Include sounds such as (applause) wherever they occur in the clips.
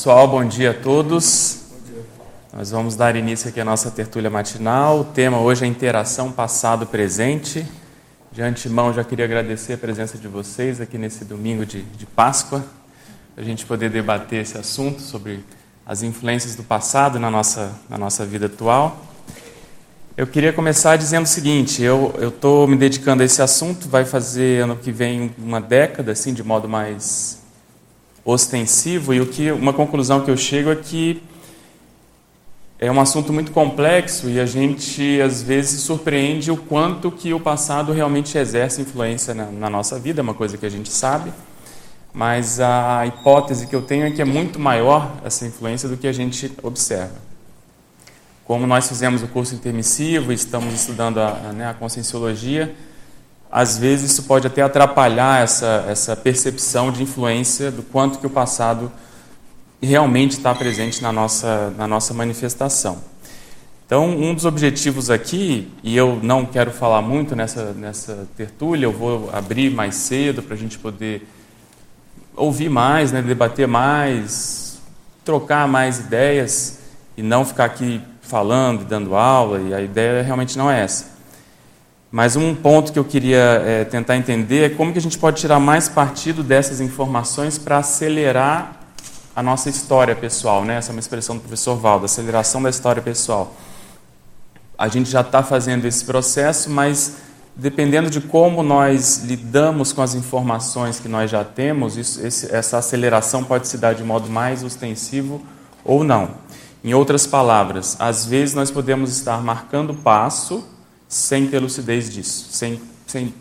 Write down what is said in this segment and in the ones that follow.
Pessoal, bom dia a todos. Nós vamos dar início aqui à nossa tertúlia matinal. O tema hoje é interação passado-presente. De antemão, já queria agradecer a presença de vocês aqui nesse domingo de, de Páscoa, a gente poder debater esse assunto sobre as influências do passado na nossa, na nossa vida atual. Eu queria começar dizendo o seguinte: eu estou me dedicando a esse assunto, vai fazer ano que vem uma década, assim, de modo mais ostensivo e o que uma conclusão que eu chego é que é um assunto muito complexo e a gente às vezes surpreende o quanto que o passado realmente exerce influência na, na nossa vida, é uma coisa que a gente sabe, mas a hipótese que eu tenho é que é muito maior essa influência do que a gente observa. Como nós fizemos o curso intermissivo estamos estudando a, a, né, a conscienciologia, às vezes isso pode até atrapalhar essa, essa percepção de influência do quanto que o passado realmente está presente na nossa, na nossa manifestação. Então, um dos objetivos aqui, e eu não quero falar muito nessa, nessa tertúlia, eu vou abrir mais cedo para a gente poder ouvir mais, né, debater mais, trocar mais ideias e não ficar aqui falando, dando aula, e a ideia realmente não é essa. Mas um ponto que eu queria é, tentar entender é como que a gente pode tirar mais partido dessas informações para acelerar a nossa história pessoal, né? Essa é uma expressão do professor Valdo, aceleração da história pessoal. A gente já está fazendo esse processo, mas dependendo de como nós lidamos com as informações que nós já temos, isso, esse, essa aceleração pode se dar de modo mais ostensivo ou não. Em outras palavras, às vezes nós podemos estar marcando passo sem ter lucidez disso, sem sem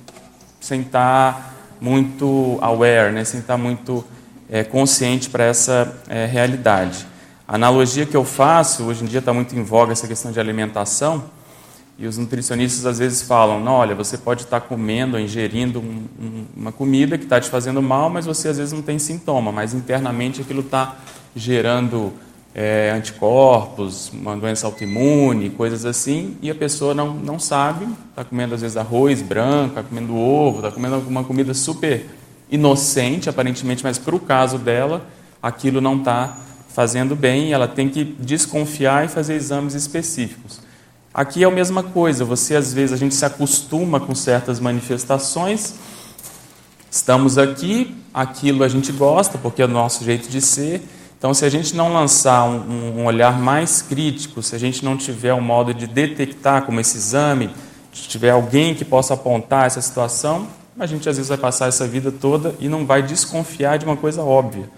sem estar tá muito aware, né? sem estar tá muito é, consciente para essa é, realidade. A analogia que eu faço, hoje em dia está muito em voga essa questão de alimentação, e os nutricionistas às vezes falam: não, olha, você pode estar tá comendo ou ingerindo um, um, uma comida que está te fazendo mal, mas você às vezes não tem sintoma, mas internamente aquilo está gerando é, anticorpos, uma doença autoimune, coisas assim, e a pessoa não, não sabe, está comendo às vezes arroz branco, está comendo ovo, está comendo alguma comida super inocente, aparentemente, mas para o caso dela, aquilo não está fazendo bem, ela tem que desconfiar e fazer exames específicos. Aqui é a mesma coisa, você às vezes a gente se acostuma com certas manifestações, estamos aqui, aquilo a gente gosta, porque é o nosso jeito de ser, então, se a gente não lançar um, um, olhar mais crítico, se a gente não tiver um modo de detectar como esse exame, se tiver alguém que possa apontar essa situação, a gente às vezes vai passar essa vida toda e não vai desconfiar de uma coisa óbvia.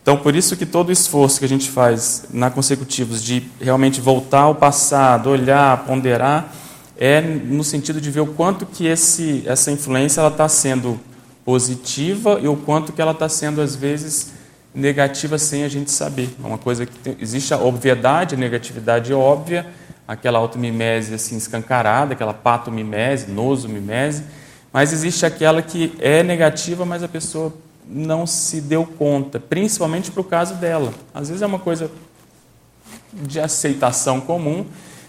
Então, por isso que todo o esforço que a gente faz na consecutivos de realmente voltar ao passado, olhar, ponderar, é no sentido de ver o quanto que esse, essa influência está sendo positiva e o quanto que ela está sendo, às vezes, negativa sem a gente saber. É uma coisa que tem, existe a obviedade, a negatividade óbvia, aquela automimese assim escancarada, aquela patomimese, nosomimese, mas existe aquela que é negativa, mas a pessoa não se deu conta, principalmente para o caso dela. Às vezes é uma coisa de aceitação comum,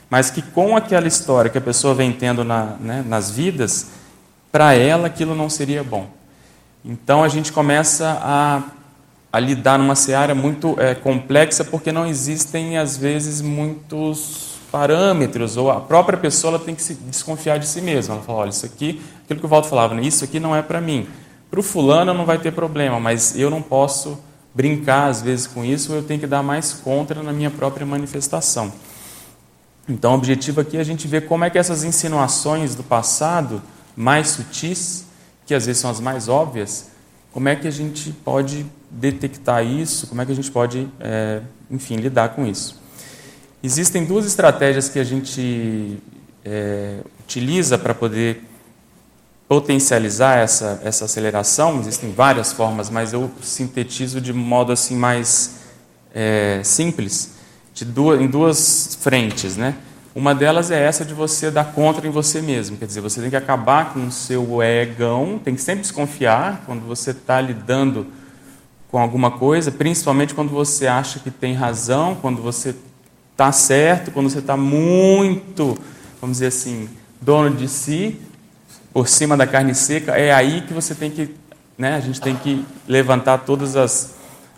mas que com aquela história que a pessoa vem tendo na, né, nas vidas, para ela aquilo não seria bom. Então a gente começa a a lidar numa seara muito é, complexa, porque não existem, às vezes, muitos parâmetros, ou a própria pessoa tem que se desconfiar de si mesma. Ela fala, olha, isso aqui, aquilo que o Walter falava, né, isso aqui não é para mim. Para o fulano não vai ter problema, mas eu não posso brincar, às vezes, com isso, eu tenho que dar mais contra na minha própria manifestação. Então, o objetivo aqui é a gente ver como é que essas insinuações do passado, mais sutis, que às vezes são as mais óbvias, como é que a gente pode detectar isso, como é que a gente pode, é, enfim, lidar com isso. Existem duas estratégias que a gente é, utiliza para poder potencializar essa, essa aceleração. Existem várias formas, mas eu sintetizo de modo assim mais é, simples, de duas, em duas frentes, né? Uma delas é essa de você dar contra em você mesmo, quer dizer, você tem que acabar com o seu egão, tem que sempre desconfiar quando você está lidando com alguma coisa, principalmente quando você acha que tem razão, quando você está certo, quando você está muito, vamos dizer assim, dono de si, por cima da carne seca, é aí que você tem que, né, a gente tem que levantar todas as,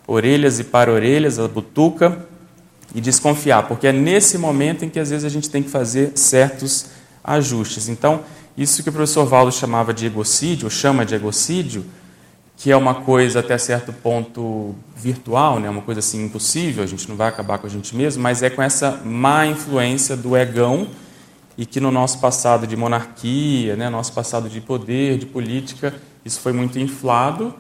orelhas e para orelhas, a butuca, e desconfiar, porque é nesse momento em que às vezes a gente tem que fazer certos ajustes. Então, isso que o professor Valdo chamava de egocídio, ou chama de egocídio, que é uma coisa até certo ponto virtual, né? uma coisa assim impossível, a gente não vai acabar com a gente mesmo, mas é com essa má influência do egão e que no nosso passado de monarquia, né, nosso passado de poder, de política, isso foi muito inflado,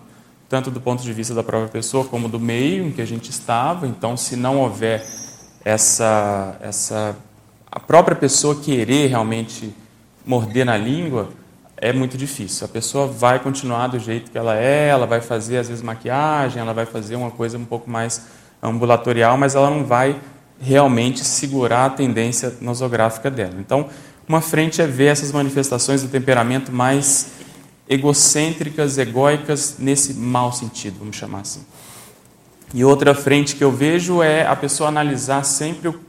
tanto do ponto de vista da própria pessoa como do meio em que a gente estava. Então, se não houver essa, essa a própria pessoa querer realmente morder na língua, é muito difícil. A pessoa vai continuar do jeito que ela é, ela vai fazer às vezes maquiagem, ela vai fazer uma coisa um pouco mais ambulatorial, mas ela não vai realmente segurar a tendência nosográfica dela. Então, uma frente é ver essas manifestações do temperamento mais egocêntricas, egóicas, nesse mau sentido, vamos chamar assim. E outra frente que eu vejo é a pessoa analisar sempre o,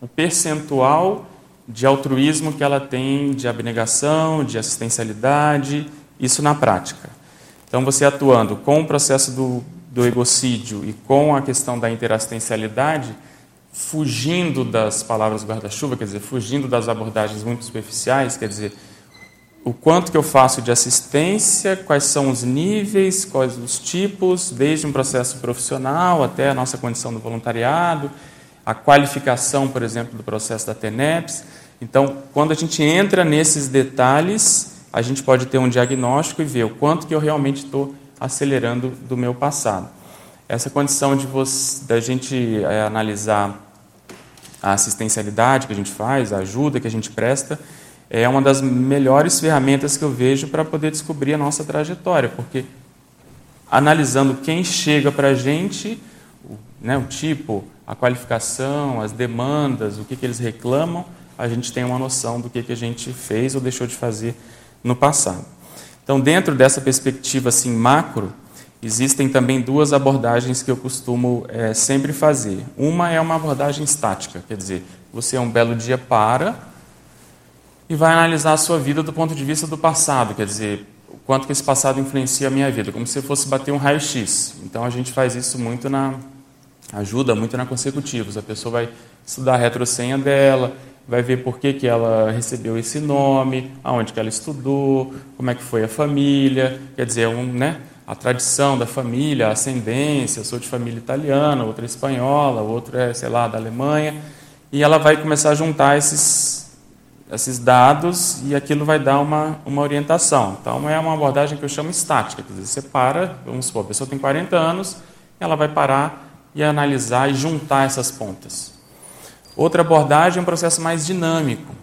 o percentual de altruísmo que ela tem de abnegação, de assistencialidade, isso na prática. Então, você atuando com o processo do, do egocídio e com a questão da interassistencialidade, fugindo das palavras guarda-chuva, quer dizer, fugindo das abordagens muito superficiais, quer dizer, o quanto que eu faço de assistência, quais são os níveis, quais os tipos, desde um processo profissional até a nossa condição do voluntariado, a qualificação, por exemplo, do processo da TENEPS. Então, quando a gente entra nesses detalhes, a gente pode ter um diagnóstico e ver o quanto que eu realmente estou acelerando do meu passado. Essa condição de você, da gente é, analisar a assistencialidade que a gente faz, a ajuda que a gente presta, é uma das melhores ferramentas que eu vejo para poder descobrir a nossa trajetória, porque analisando quem chega para a gente, né, o tipo, a qualificação, as demandas, o que, que eles reclamam, a gente tem uma noção do que, que a gente fez ou deixou de fazer no passado. Então, dentro dessa perspectiva assim macro, existem também duas abordagens que eu costumo é, sempre fazer. Uma é uma abordagem estática, quer dizer, você um belo dia para e vai analisar a sua vida do ponto de vista do passado, quer dizer, o quanto que esse passado influencia a minha vida, como se fosse bater um raio-x. Então a gente faz isso muito na ajuda muito na consecutivos. A pessoa vai estudar a retrosenha dela, vai ver por que, que ela recebeu esse nome, aonde que ela estudou, como é que foi a família, quer dizer, um, né, a tradição da família, a ascendência, eu sou de família italiana, outra é espanhola, outra é, sei lá, da Alemanha, e ela vai começar a juntar esses esses dados e aquilo vai dar uma, uma orientação. Então, é uma abordagem que eu chamo estática. Quer dizer, você para, vamos supor, a pessoa tem 40 anos, ela vai parar e analisar e juntar essas pontas. Outra abordagem é um processo mais dinâmico.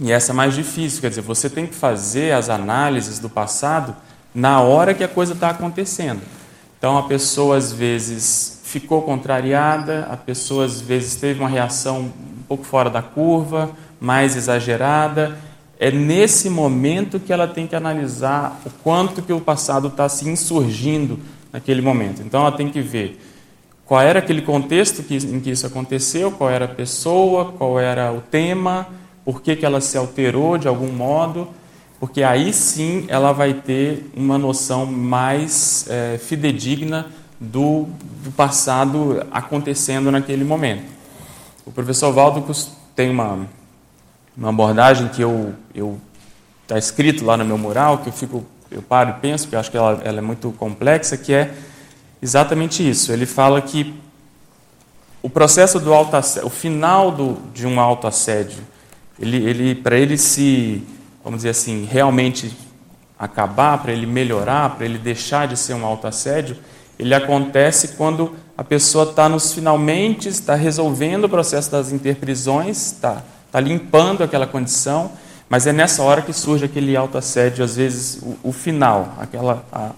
E essa é mais difícil, quer dizer, você tem que fazer as análises do passado na hora que a coisa está acontecendo. Então, a pessoa às vezes ficou contrariada, a pessoa às vezes teve uma reação um pouco fora da curva, mais exagerada. É nesse momento que ela tem que analisar o quanto que o passado está se insurgindo naquele momento. Então ela tem que ver qual era aquele contexto que, em que isso aconteceu, qual era a pessoa, qual era o tema, por que, que ela se alterou de algum modo, porque aí sim ela vai ter uma noção mais é, fidedigna do, do passado acontecendo naquele momento. O professor Valdo tem uma, uma abordagem que eu está escrito lá no meu mural que eu fico eu paro e penso que eu acho que ela, ela é muito complexa que é exatamente isso. Ele fala que o processo do autoassédio, o final do, de um autoassédio ele, ele para ele se vamos dizer assim realmente acabar para ele melhorar para ele deixar de ser um autoassédio ele acontece quando a pessoa está nos finalmente está resolvendo o processo das interprisões está está limpando aquela condição, mas é nessa hora que surge aquele autoassédio, às vezes o, o final, aquela, a,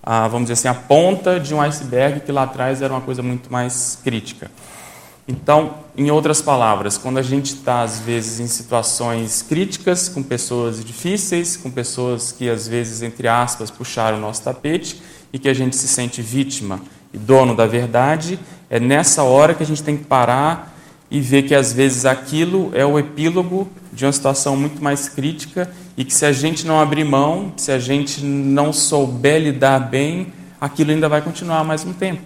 a, vamos dizer assim, a ponta de um iceberg que lá atrás era uma coisa muito mais crítica. Então, em outras palavras, quando a gente está, às vezes, em situações críticas, com pessoas difíceis, com pessoas que, às vezes, entre aspas, puxaram o nosso tapete e que a gente se sente vítima e dono da verdade, é nessa hora que a gente tem que parar e ver que às vezes aquilo é o epílogo de uma situação muito mais crítica e que se a gente não abrir mão, se a gente não souber lidar bem, aquilo ainda vai continuar mais um tempo.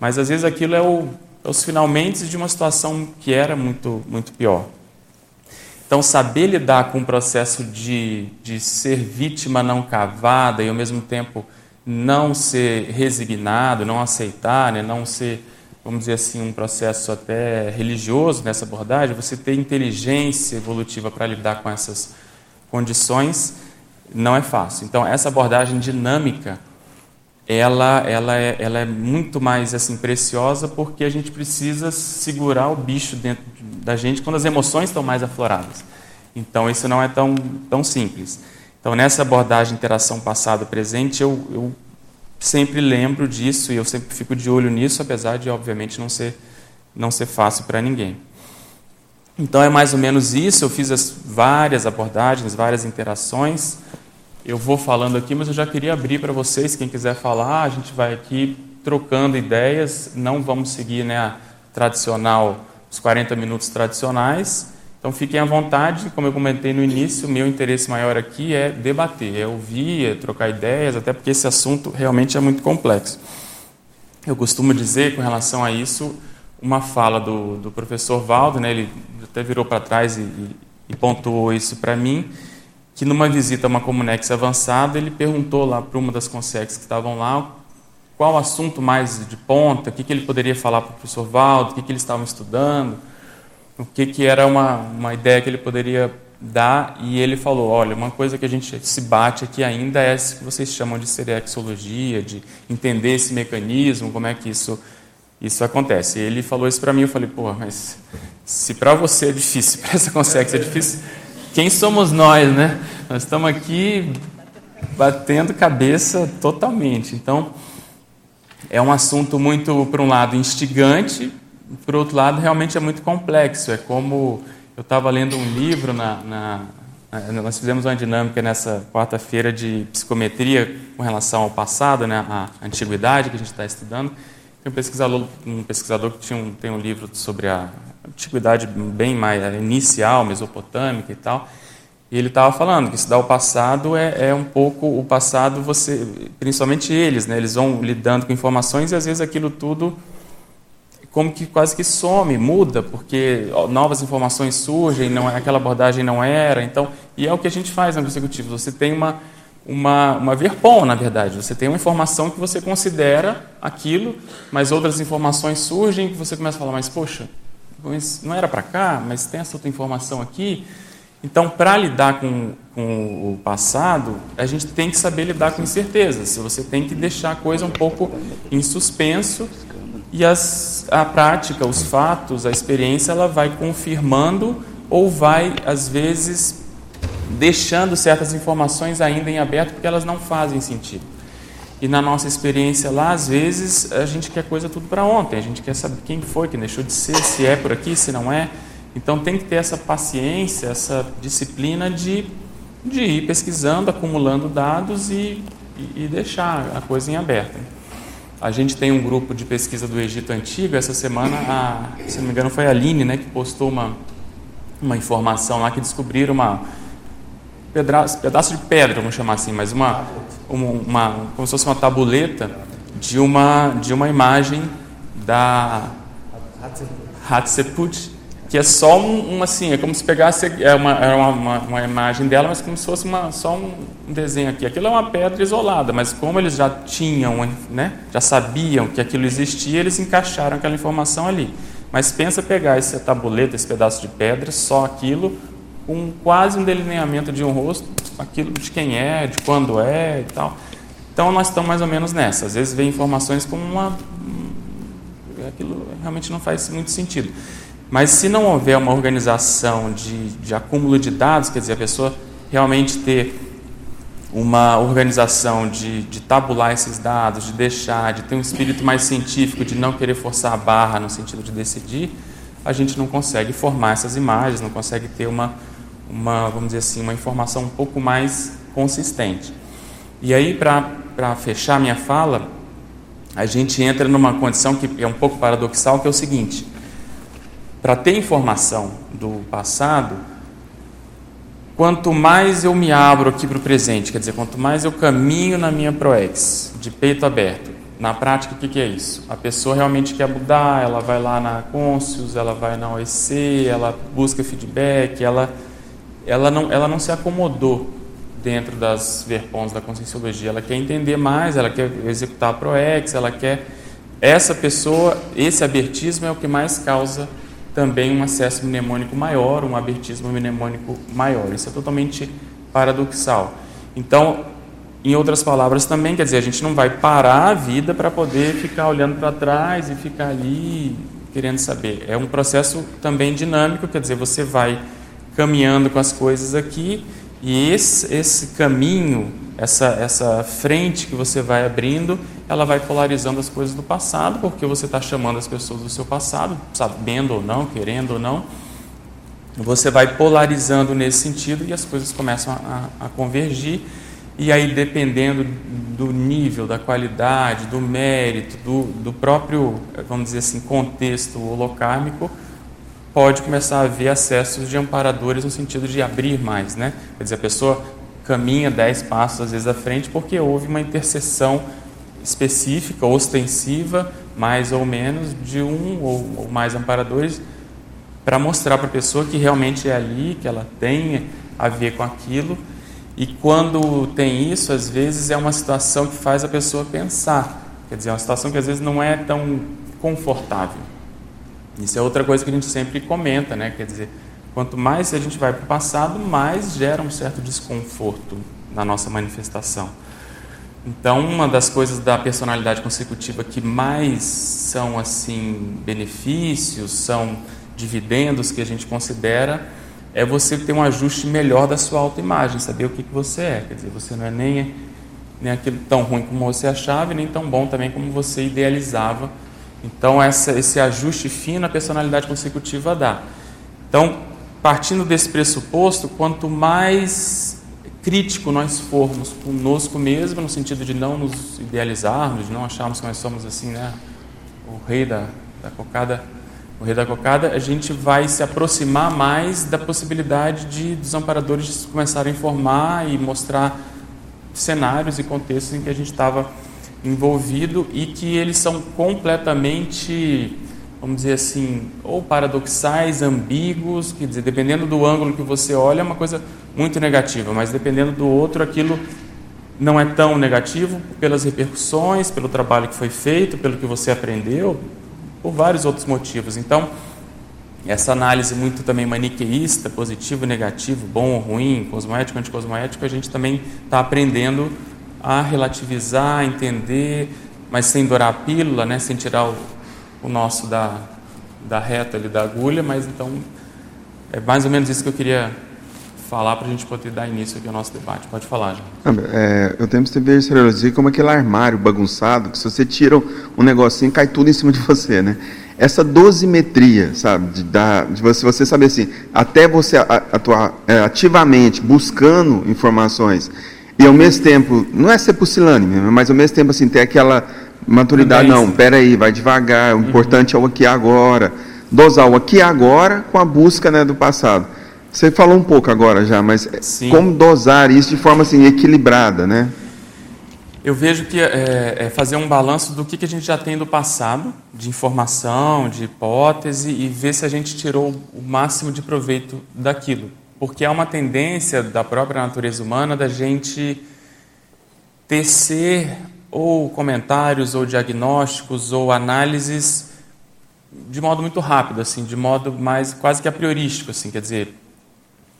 Mas às vezes aquilo é, o, é os finalmente de uma situação que era muito, muito pior. Então, saber lidar com o processo de, de ser vítima não cavada e, ao mesmo tempo, não ser resignado, não aceitar, né, não ser, vamos dizer assim, um processo até religioso nessa abordagem, você ter inteligência evolutiva para lidar com essas condições, não é fácil. Então, essa abordagem dinâmica, ela, ela, é, ela é muito mais assim preciosa porque a gente precisa segurar o bicho dentro da gente quando as emoções estão mais afloradas. Então, isso não é tão, tão simples. Então, nessa abordagem interação passado-presente, eu, eu sempre lembro disso e eu sempre fico de olho nisso, apesar de, obviamente, não ser, não ser fácil para ninguém. Então, é mais ou menos isso. Eu fiz as várias abordagens, várias interações. Eu vou falando aqui, mas eu já queria abrir para vocês, quem quiser falar, a gente vai aqui trocando ideias, não vamos seguir né, a tradicional, os 40 minutos tradicionais. Então fiquem à vontade, como eu comentei no início, meu interesse maior aqui é debater, é ouvir, é trocar ideias, até porque esse assunto realmente é muito complexo. Eu costumo dizer com relação a isso, uma fala do, do professor Valdo, né, ele até virou para trás e, e, e pontuou isso para mim, que numa visita a uma Comunex avançada, ele perguntou lá para uma das consex que estavam lá qual assunto mais de ponta, o que, que ele poderia falar para o professor Valdo, o que, que eles estavam estudando, o que, que era uma, uma ideia que ele poderia dar, e ele falou, olha, uma coisa que a gente se bate aqui ainda é essa que vocês chamam de serexologia, de entender esse mecanismo, como é que isso, isso acontece. E ele falou isso para mim, eu falei, pô, mas se para você é difícil, (laughs) para essa consex é difícil quem somos nós, né? Nós estamos aqui batendo cabeça totalmente. Então, é um assunto muito, por um lado, instigante, por outro lado, realmente é muito complexo. É como eu estava lendo um livro na, na, nós fizemos uma dinâmica nessa quarta-feira de psicometria com relação ao passado, né, à antiguidade que a gente está estudando. Tem um pesquisador, um pesquisador que tinha um, tem um livro sobre a antiguidade bem mais inicial, mesopotâmica e tal. E ele estava falando que estudar o passado é, é, um pouco o passado você, principalmente eles, né? Eles vão lidando com informações e às vezes aquilo tudo como que quase que some, muda, porque novas informações surgem, não é, aquela abordagem não era, então e é o que a gente faz no executivo. Você tem uma uma, uma verpom, na verdade. Você tem uma informação que você considera aquilo, mas outras informações surgem que você começa a falar, mas poxa, não era para cá, mas tem essa outra informação aqui. Então, para lidar com, com o passado, a gente tem que saber lidar com incertezas. Você tem que deixar a coisa um pouco em suspenso e as, a prática, os fatos, a experiência, ela vai confirmando ou vai, às vezes, deixando certas informações ainda em aberto porque elas não fazem sentido. E na nossa experiência lá, às vezes, a gente quer coisa tudo para ontem, a gente quer saber quem foi, que deixou de ser, se é por aqui, se não é. Então tem que ter essa paciência, essa disciplina de, de ir pesquisando, acumulando dados e, e, e deixar a coisa em aberto. A gente tem um grupo de pesquisa do Egito Antigo, essa semana, a, se não me engano, foi a Aline né, que postou uma, uma informação lá que descobriram uma pedaço, pedaço de pedra, vamos chamar assim, mas uma, uma, uma, como se fosse uma tabuleta de uma, de uma imagem da Hatshepsut, que é só um, um, assim, é como se pegasse é uma, é uma, uma, uma, imagem dela, mas como se fosse uma, só um desenho aqui. Aquilo é uma pedra isolada, mas como eles já tinham, né, já sabiam que aquilo existia, eles encaixaram aquela informação ali. Mas pensa pegar esse tabuleta, esse pedaço de pedra, só aquilo, com quase um delineamento de um rosto, aquilo de quem é, de quando é e tal. Então nós estamos mais ou menos nessa. Às vezes vem informações com uma. aquilo realmente não faz muito sentido. Mas se não houver uma organização de, de acúmulo de dados, quer dizer, a pessoa realmente ter uma organização de, de tabular esses dados, de deixar, de ter um espírito mais científico, de não querer forçar a barra no sentido de decidir, a gente não consegue formar essas imagens, não consegue ter uma, uma, vamos dizer assim, uma informação um pouco mais consistente. E aí, para fechar minha fala, a gente entra numa condição que é um pouco paradoxal, que é o seguinte: para ter informação do passado, quanto mais eu me abro aqui para o presente, quer dizer, quanto mais eu caminho na minha ProEx, de peito aberto, na prática, o que, que é isso? A pessoa realmente quer mudar, ela vai lá na Conscius, ela vai na OEC, ela busca feedback, ela, ela, não, ela não se acomodou dentro das verpons da conscienciologia, ela quer entender mais, ela quer executar a ProEx, ela quer... Essa pessoa, esse abertismo é o que mais causa também um acesso mnemônico maior, um abertismo mnemônico maior. Isso é totalmente paradoxal. Então, em outras palavras também, quer dizer, a gente não vai parar a vida para poder ficar olhando para trás e ficar ali querendo saber. É um processo também dinâmico, quer dizer, você vai caminhando com as coisas aqui e esse, esse caminho, essa, essa frente que você vai abrindo, ela vai polarizando as coisas do passado, porque você está chamando as pessoas do seu passado, sabendo ou não, querendo ou não. Você vai polarizando nesse sentido e as coisas começam a, a convergir e aí, dependendo do nível, da qualidade, do mérito, do, do próprio, vamos dizer assim, contexto holocármico, pode começar a haver acessos de amparadores no sentido de abrir mais. Né? Quer dizer, a pessoa caminha dez passos às vezes à frente porque houve uma intercessão específica, ostensiva, mais ou menos, de um ou, ou mais amparadores, para mostrar para a pessoa que realmente é ali, que ela tem a ver com aquilo e quando tem isso, às vezes é uma situação que faz a pessoa pensar. Quer dizer, é uma situação que às vezes não é tão confortável. Isso é outra coisa que a gente sempre comenta, né? Quer dizer, quanto mais a gente vai para o passado, mais gera um certo desconforto na nossa manifestação. Então, uma das coisas da personalidade consecutiva que mais são assim benefícios, são dividendos que a gente considera é você ter um ajuste melhor da sua autoimagem, saber o que, que você é. Quer dizer, você não é nem, nem aquilo tão ruim como você achava e nem tão bom também como você idealizava. Então, essa, esse ajuste fino a personalidade consecutiva dá. Então, partindo desse pressuposto, quanto mais crítico nós formos conosco mesmo, no sentido de não nos idealizarmos, de não acharmos que nós somos assim, né, o rei da, da cocada o Rei da Cocada, a gente vai se aproximar mais da possibilidade de dos amparadores começarem a informar e mostrar cenários e contextos em que a gente estava envolvido e que eles são completamente, vamos dizer assim, ou paradoxais, ambíguos, quer dizer, dependendo do ângulo que você olha, é uma coisa muito negativa, mas dependendo do outro, aquilo não é tão negativo pelas repercussões, pelo trabalho que foi feito, pelo que você aprendeu, por vários outros motivos. Então, essa análise muito também maniqueísta, positivo, negativo, bom ou ruim, cosmoético, anticosmoético, a gente também está aprendendo a relativizar, a entender, mas sem dourar a pílula, né? sem tirar o, o nosso da, da reta ali, da agulha, mas então é mais ou menos isso que eu queria falar para a gente poder dar início aqui ao nosso debate. Pode falar, João. É, eu tenho que ver seriologia como aquele armário bagunçado, que se você tira um negocinho, cai tudo em cima de (laughs) você, né? Essa dosimetria, sabe, de, da, de você, você saber assim, até você atuar é, ativamente buscando informações e ao mesmo tempo, não é ser pusilânime, mas ao mesmo tempo assim, ter aquela maturidade, não, peraí, vai devagar, o uhum. importante é o aqui agora, dosar o aqui agora com a busca né, do passado. Você falou um pouco agora já, mas Sim. como dosar isso de forma assim equilibrada, né? Eu vejo que é, é fazer um balanço do que, que a gente já tem do passado, de informação, de hipótese, e ver se a gente tirou o máximo de proveito daquilo. Porque há uma tendência da própria natureza humana da gente tecer ou comentários, ou diagnósticos, ou análises de modo muito rápido, assim, de modo mais quase que a priorístico, assim, quer dizer,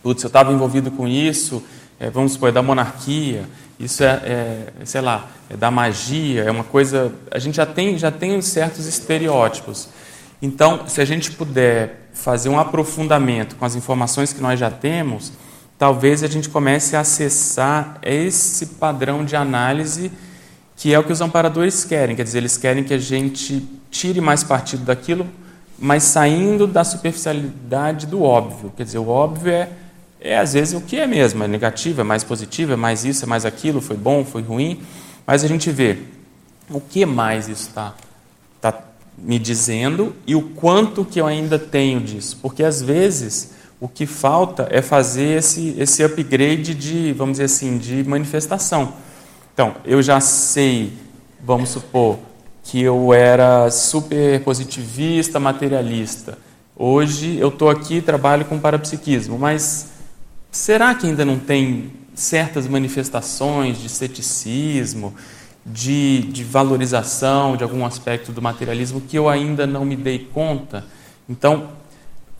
putz, eu estava envolvido com isso, é, vamos supor, é da monarquia, isso é, é, sei lá, é da magia, é uma coisa. A gente já tem, já tem certos estereótipos. Então, se a gente puder fazer um aprofundamento com as informações que nós já temos, talvez a gente comece a acessar esse padrão de análise que é o que os amparadores querem. Quer dizer, eles querem que a gente tire mais partido daquilo, mas saindo da superficialidade do óbvio. Quer dizer, o óbvio é é às vezes o que é mesmo, é negativo, é mais positivo, é mais isso, é mais aquilo, foi bom, foi ruim, mas a gente vê o que mais isso está tá me dizendo e o quanto que eu ainda tenho disso, porque às vezes o que falta é fazer esse, esse upgrade de, vamos dizer assim, de manifestação. Então, eu já sei, vamos supor, que eu era super positivista, materialista. Hoje eu estou aqui trabalho com parapsiquismo, mas será que ainda não tem certas manifestações de ceticismo, de, de valorização de algum aspecto do materialismo que eu ainda não me dei conta? Então,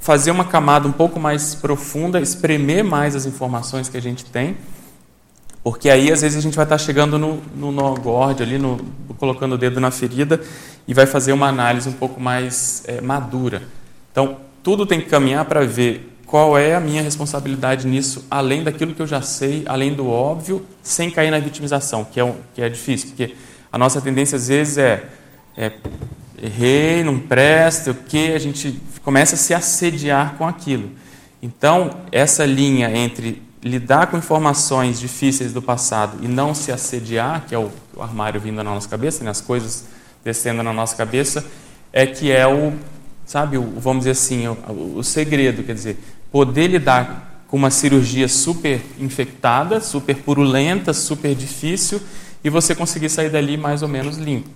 fazer uma camada um pouco mais profunda, espremer mais as informações que a gente tem porque aí, às vezes, a gente vai estar chegando no, no nó ali, no, colocando o dedo na ferida, e vai fazer uma análise um pouco mais é, madura. Então, tudo tem que caminhar para ver qual é a minha responsabilidade nisso, além daquilo que eu já sei, além do óbvio, sem cair na vitimização, que é, um, que é difícil, porque a nossa tendência, às vezes, é, é errei, não presta, o que, a gente começa a se assediar com aquilo. Então, essa linha entre lidar com informações difíceis do passado e não se assediar, que é o, o armário vindo na nossa cabeça, né, as coisas descendo na nossa cabeça, é que é o, sabe, o, vamos dizer assim, o, o segredo, quer dizer, poder lidar com uma cirurgia super infectada, super purulenta, super difícil, e você conseguir sair dali mais ou menos limpo.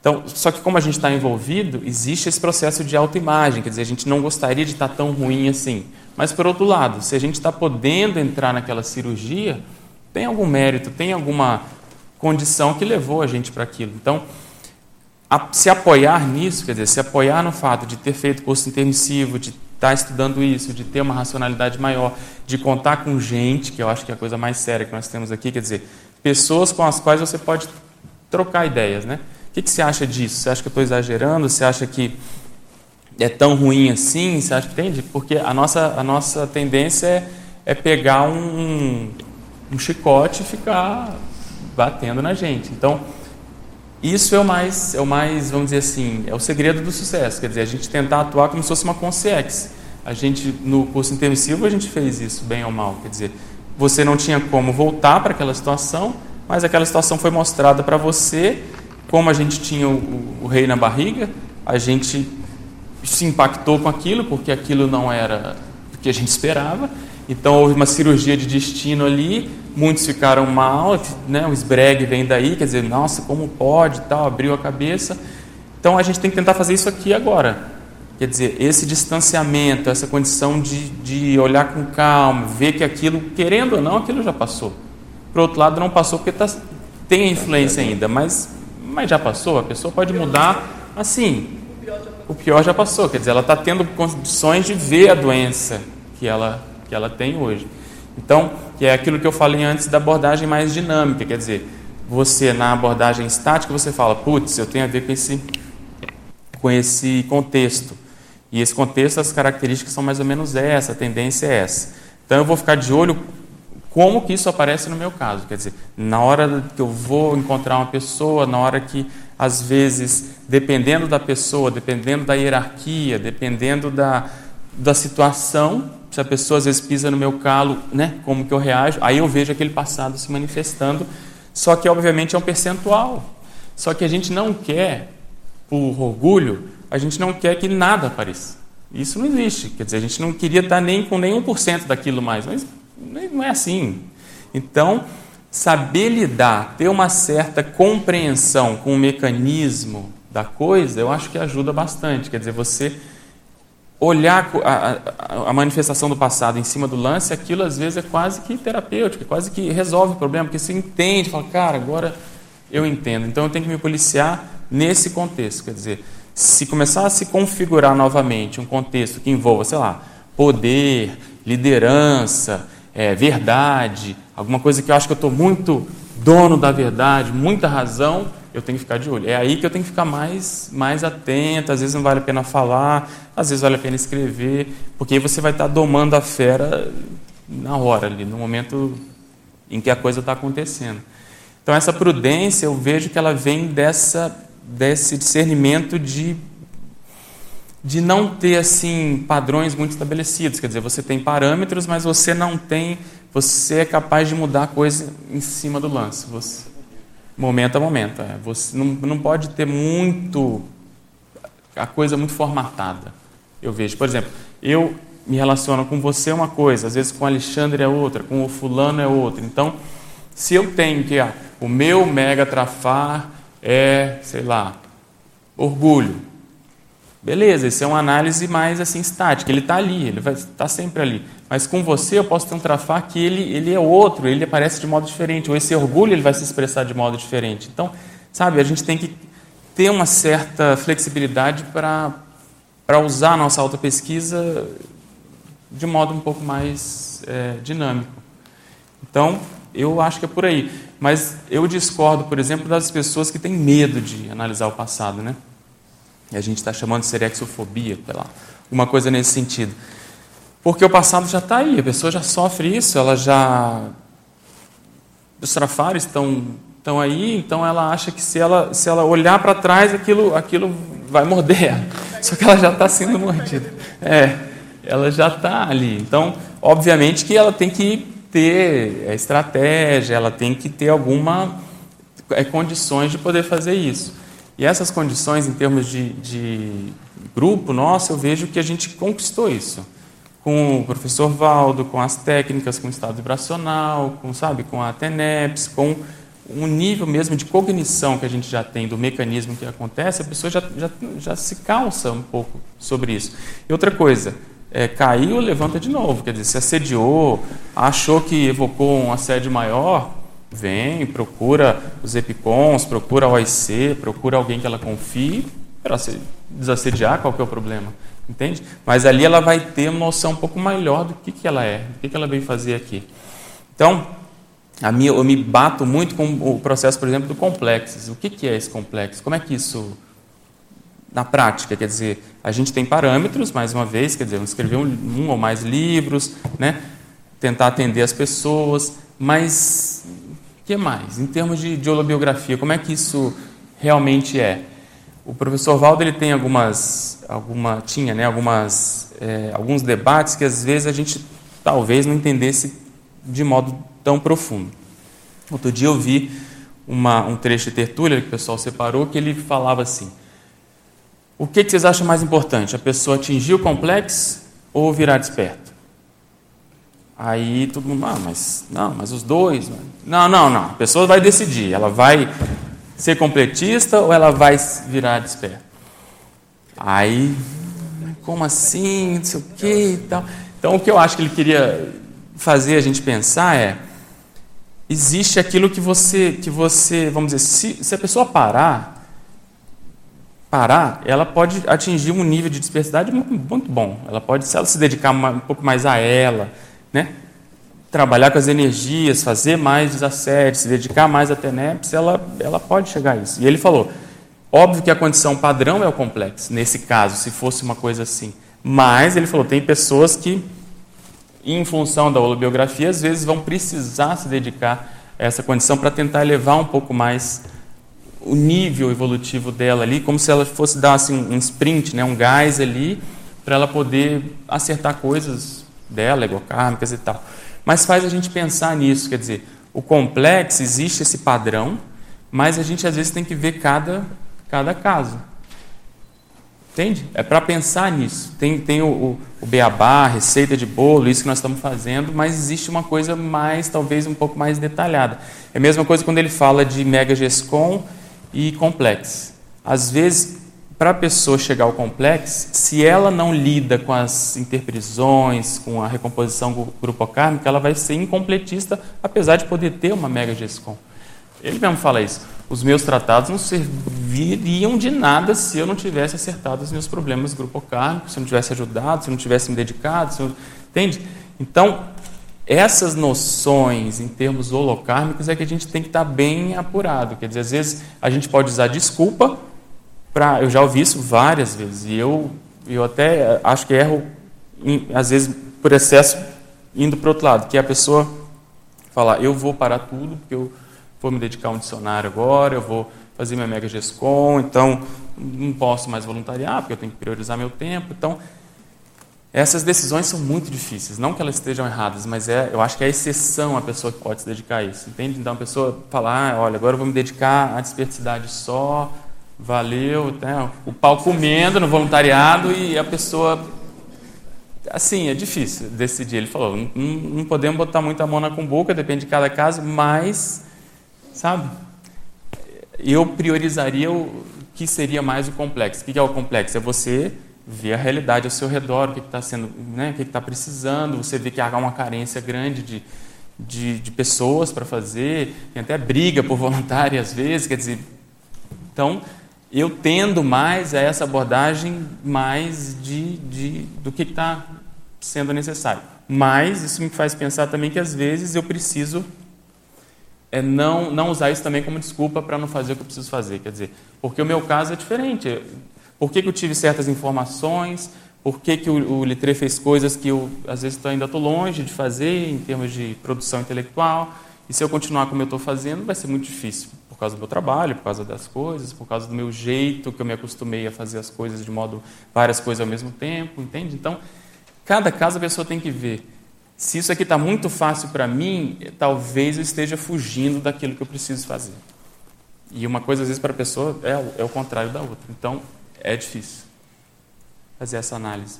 Então, só que como a gente está envolvido, existe esse processo de autoimagem, quer dizer, a gente não gostaria de estar tá tão ruim assim. Mas, por outro lado, se a gente está podendo entrar naquela cirurgia, tem algum mérito, tem alguma condição que levou a gente para aquilo. Então, a, se apoiar nisso, quer dizer, se apoiar no fato de ter feito curso intermissivo, de estar tá estudando isso, de ter uma racionalidade maior, de contar com gente, que eu acho que é a coisa mais séria que nós temos aqui, quer dizer, pessoas com as quais você pode trocar ideias, né? O que, que você acha disso? Você acha que eu estou exagerando? Você acha que é tão ruim assim? Você acha que entende? Porque a nossa, a nossa tendência é, é pegar um, um chicote e ficar batendo na gente. Então, isso é o mais, é o mais, vamos dizer assim, é o segredo do sucesso. Quer dizer, a gente tentar atuar como se fosse uma consciência. A gente, no curso intermissivo, a gente fez isso, bem ou mal. Quer dizer, você não tinha como voltar para aquela situação, mas aquela situação foi mostrada para você como a gente tinha o, o, rei na barriga, a gente se impactou com aquilo, porque aquilo não era o que a gente esperava. Então houve uma cirurgia de destino ali, muitos ficaram mal, né? o esbregue vem daí, quer dizer, nossa, como pode, tal, abriu a cabeça. Então a gente tem que tentar fazer isso aqui agora. Quer dizer, esse distanciamento, essa condição de, de olhar com calma, ver que aquilo, querendo ou não, aquilo já passou. Por outro lado, não passou porque tá, tem influência ainda, mas mas já passou, a pessoa pode mudar assim. O pior já passou, quer dizer, ela está tendo condições de ver a doença que ela, que ela tem hoje. Então, que é aquilo que eu falei antes da abordagem mais dinâmica, quer dizer, você na abordagem estática você fala, putz, eu tenho a ver com esse, com esse contexto. E esse contexto, as características são mais ou menos essa, a tendência é essa. Então eu vou ficar de olho como que isso aparece no meu caso? Quer dizer, na hora que eu vou encontrar uma pessoa, na hora que, às vezes, dependendo da pessoa, dependendo da hierarquia, dependendo da, da situação, se a pessoa às vezes pisa no meu calo, né, como que eu reajo, aí eu vejo aquele passado se manifestando, só que obviamente é um percentual. Só que a gente não quer, por orgulho, a gente não quer que nada apareça. Isso não existe. Quer dizer, a gente não queria estar nem com nenhum por cento daquilo mais, mas não é assim. Então, saber lidar, ter uma certa compreensão com o mecanismo da coisa, eu acho que ajuda bastante. Quer dizer, você olhar a, a, a, manifestação do passado em cima do lance, aquilo às vezes é quase que terapêutico, é quase que resolve o problema, porque você entende, fala, cara, agora eu entendo. Então eu tenho que me policiar nesse contexto. Quer dizer, se começar a se configurar novamente um contexto que envolva, sei lá, poder, liderança, é, verdade, alguma coisa que eu acho que eu estou muito dono da verdade, muita razão, eu tenho que ficar de olho. É aí que eu tenho que ficar mais, mais atento. Às vezes não vale a pena falar, às vezes vale a pena escrever, porque aí você vai estar domando a fera na hora, ali, no momento em que a coisa está acontecendo. Então, essa prudência, eu vejo que ela vem dessa, desse discernimento de de não ter assim padrões muito estabelecidos, quer dizer, você tem parâmetros, mas você não tem, você é capaz de mudar a coisa em cima do lance, você, momento a momento, é, você não, não pode ter muito a coisa muito formatada. Eu vejo, por exemplo, eu me relaciono com você é uma coisa, às vezes com o Alexandre é outra, com o fulano é outra. Então, se eu tenho que ah, o meu mega trafar é, sei lá, Orgulho. Beleza, isso é uma análise mais assim estática. Ele está ali, ele vai estar tá sempre ali. Mas com você eu posso ter um trafar que ele, ele é outro, ele aparece de modo diferente. Ou esse orgulho ele vai se expressar de modo diferente. Então, sabe, a gente tem que ter uma certa flexibilidade para usar a nossa autopesquisa de modo um pouco mais é, dinâmico. Então, eu acho que é por aí. Mas eu discordo, por exemplo, das pessoas que têm medo de analisar o passado, né? E a gente está chamando de serexofobia, lá, uma coisa nesse sentido. Porque o passado já está aí, a pessoa já sofre isso, ela já. Os trafares estão, estão aí, então ela acha que se ela, se ela olhar para trás, aquilo, aquilo vai morder Só que ela já está sendo mordida. É, ela já está ali. Então, obviamente que ela tem que ter é, estratégia, ela tem que ter alguma é, condições de poder fazer isso. E essas condições, em termos de, de grupo nosso, eu vejo que a gente conquistou isso. Com o professor Valdo, com as técnicas, com o estado vibracional, com, sabe, com a TENEPS, com um nível mesmo de cognição que a gente já tem do mecanismo que acontece, a pessoa já, já, já se calça um pouco sobre isso. E outra coisa, é, caiu, levanta de novo. Quer dizer, se assediou, achou que evocou um assédio maior, vem, procura os EPICONs, procura a OIC, procura alguém que ela confie para se desassediar, qual que é o problema? Entende? Mas ali ela vai ter uma noção um pouco melhor do que, que ela é, do que, que ela veio fazer aqui. Então, a minha, eu me bato muito com o processo, por exemplo, do complexo. O que, que é esse complexo? Como é que isso na prática, quer dizer, a gente tem parâmetros, mais uma vez, quer dizer, escrever um, um ou mais livros, né? tentar atender as pessoas, mas o que mais? Em termos de, de holobiografia, como é que isso realmente é? O professor Valdo ele tem algumas, alguma, tinha, né, algumas, é, alguns debates que às vezes a gente talvez não entendesse de modo tão profundo. Outro dia eu vi uma, um trecho de tertúlia que o pessoal separou que ele falava assim: o que, vocês acham mais importante? A pessoa atingir o complexo ou virar desperto? Aí todo mundo, ah, mas não, mas os dois. Não, não, não. A pessoa vai decidir. Ela vai ser completista ou ela vai virar desperto? Aí, como assim? Não sei o que e tal. Então, o que eu acho que ele queria fazer a gente pensar é: existe aquilo que você, que você vamos dizer, se, se a pessoa parar parar, ela pode atingir um nível de dispersidade muito, muito bom. Ela pode, se ela se dedicar um pouco mais a ela, né? trabalhar com as energias, fazer mais desassédio, se dedicar mais a TENEPS, ela, ela pode chegar a isso. E ele falou, óbvio que a condição padrão é o complexo, nesse caso, se fosse uma coisa assim. Mas, ele falou, tem pessoas que, em função da holobiografia, às vezes vão precisar se dedicar a essa condição para tentar elevar um pouco mais o nível evolutivo dela ali, como se ela fosse dar assim, um sprint, né, um gás ali, para ela poder acertar coisas dela, egocármicas e tal. Mas faz a gente pensar nisso, quer dizer, o complexo, existe esse padrão, mas a gente às vezes tem que ver cada, cada caso. Entende? É para pensar nisso. Tem, tem o, o, o beabá, receita de bolo, isso que nós estamos fazendo, mas existe uma coisa mais, talvez um pouco mais detalhada. É a mesma coisa quando ele fala de mega GESCOM e complexo. Às vezes, para a pessoa chegar ao complexo, se ela não lida com as interprisões, com a recomposição grupocármica, ela vai ser incompletista, apesar de poder ter uma mega GESCOM. Ele mesmo fala isso. Os meus tratados não serviriam de nada se eu não tivesse acertado os meus problemas grupocármicos, se eu não tivesse ajudado, se eu não tivesse me dedicado. Entende? Então, essas noções em termos holocármicos é que a gente tem que estar bem apurado. Quer dizer, às vezes a gente pode usar desculpa Eu já ouvi isso várias vezes e eu, eu até acho que erro, às vezes, por excesso, indo para outro lado, que é a pessoa falar: eu vou parar tudo porque eu vou me dedicar a um dicionário agora, eu vou fazer minha mega GESCOM, então não posso mais voluntariar porque eu tenho que priorizar meu tempo. Então, essas decisões são muito difíceis, não que elas estejam erradas, mas é, eu acho que é a exceção a pessoa que pode se dedicar a isso, entende? Então a pessoa falar, ah, olha, agora eu vou me dedicar à desperticidade só, valeu, né? o pau comendo no voluntariado e a pessoa, assim, é difícil decidir. Ele falou, não, não podemos botar muita mão na cumbuca, depende de cada caso, mas, sabe, eu priorizaria o que seria mais o complexo. O que é o complexo? É você ver a realidade ao seu redor, o que está sendo, né, o que está precisando, você vê que há uma carência grande de, de, de pessoas para fazer, tem até briga por voluntário às vezes, quer dizer, então eu tendo mais a essa abordagem mais de, de do que está sendo necessário. Mas isso me faz pensar também que às vezes eu preciso é não, não usar isso também como desculpa para não fazer o que eu preciso fazer. Quer dizer, porque o meu caso é diferente. Por que, que eu tive certas informações? Por que, que o, o Litre fez coisas que eu, às vezes, ainda estou longe de fazer em termos de produção intelectual? E se eu continuar como eu estou fazendo, vai ser muito difícil, causa do meu trabalho, por causa das coisas, por causa do meu jeito que eu me acostumei a fazer as coisas de modo várias coisas ao mesmo tempo, entende? Então, cada caso a pessoa tem que ver. Se isso aqui está muito fácil para mim, talvez eu esteja fugindo daquilo que eu preciso fazer. E uma coisa, às vezes, para a pessoa é, é o contrário da outra. Então, é difícil fazer essa análise.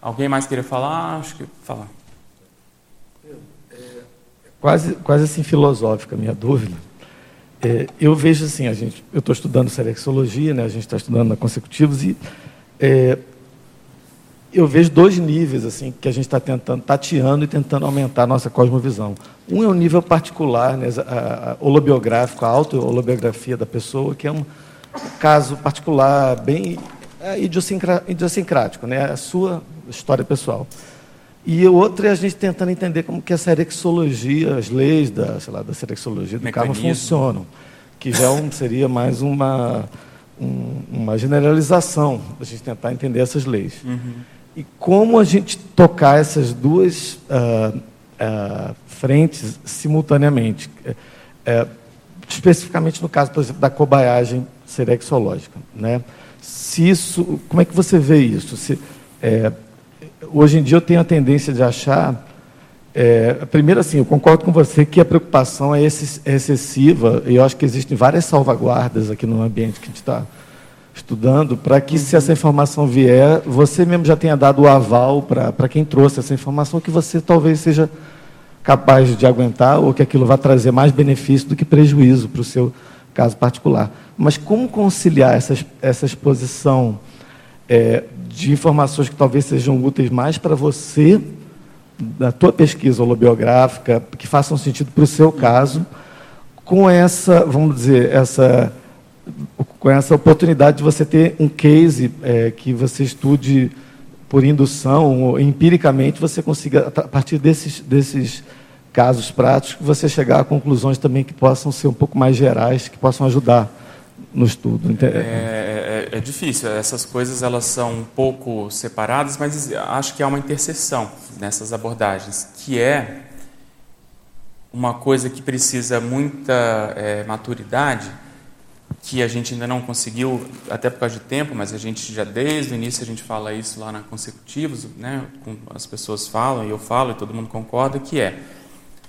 Alguém mais queria falar? Acho que falar. Quase, quase assim filosófica a minha dúvida. É, eu vejo assim, a gente, eu estou estudando selexologia, né? A gente está estudando na consecutivos e é, eu vejo dois níveis assim que a gente está tentando, tateando e tentando aumentar a nossa cosmovisão. Um é o nível particular, né, a, a holobiográfico, a auto-holobiografia da pessoa, que é um caso particular, bem é, idiosincrático, né? a sua história pessoal. E o outro é a gente tentando entender como que a serexologia, as leis da, sei lá, da serexologia do Mecanismo. karma funcionam, que já um, seria mais uma, um, uma generalização, a gente tentar entender essas leis. Uhum. E como a gente tocar essas duas uh, uh, frentes simultaneamente. Uh, especificamente no caso, por exemplo, da cobaiagem serexológica. Né? Se isso, como é que você vê isso? Se, é, hoje em dia eu tenho a tendência de achar, é, primeiro assim, eu concordo com você que a preocupação é, é excessiva e eu acho que existem várias salvaguardas aqui no ambiente que a gente está estudando para que se essa informação vier, você mesmo já tenha dado o aval para quem trouxe essa informação que você talvez seja capaz de aguentar ou que aquilo vá trazer mais benefício do que prejuízo para o seu caso particular. Mas como conciliar essa, essa exposição é, de informações que talvez sejam úteis mais para você, da tua pesquisa holobiográfica, que façam sentido para o seu caso, com essa, vamos dizer, essa, com essa oportunidade de você ter um case é, que você estude por indução, ou empiricamente, você consiga, a partir desses, desses casos práticos, você chegar a conclusões também que possam ser um pouco mais gerais, que possam ajudar no estudo. É, é, é, difícil, essas coisas elas são um pouco separadas, mas acho que há uma interseção nessas abordagens, que é uma coisa que precisa muita é, maturidade, que a gente ainda não conseguiu, até por causa de tempo, mas a gente já desde o início a gente fala isso lá na Consecutivos, né, as pessoas falam e eu falo e todo mundo concorda, que é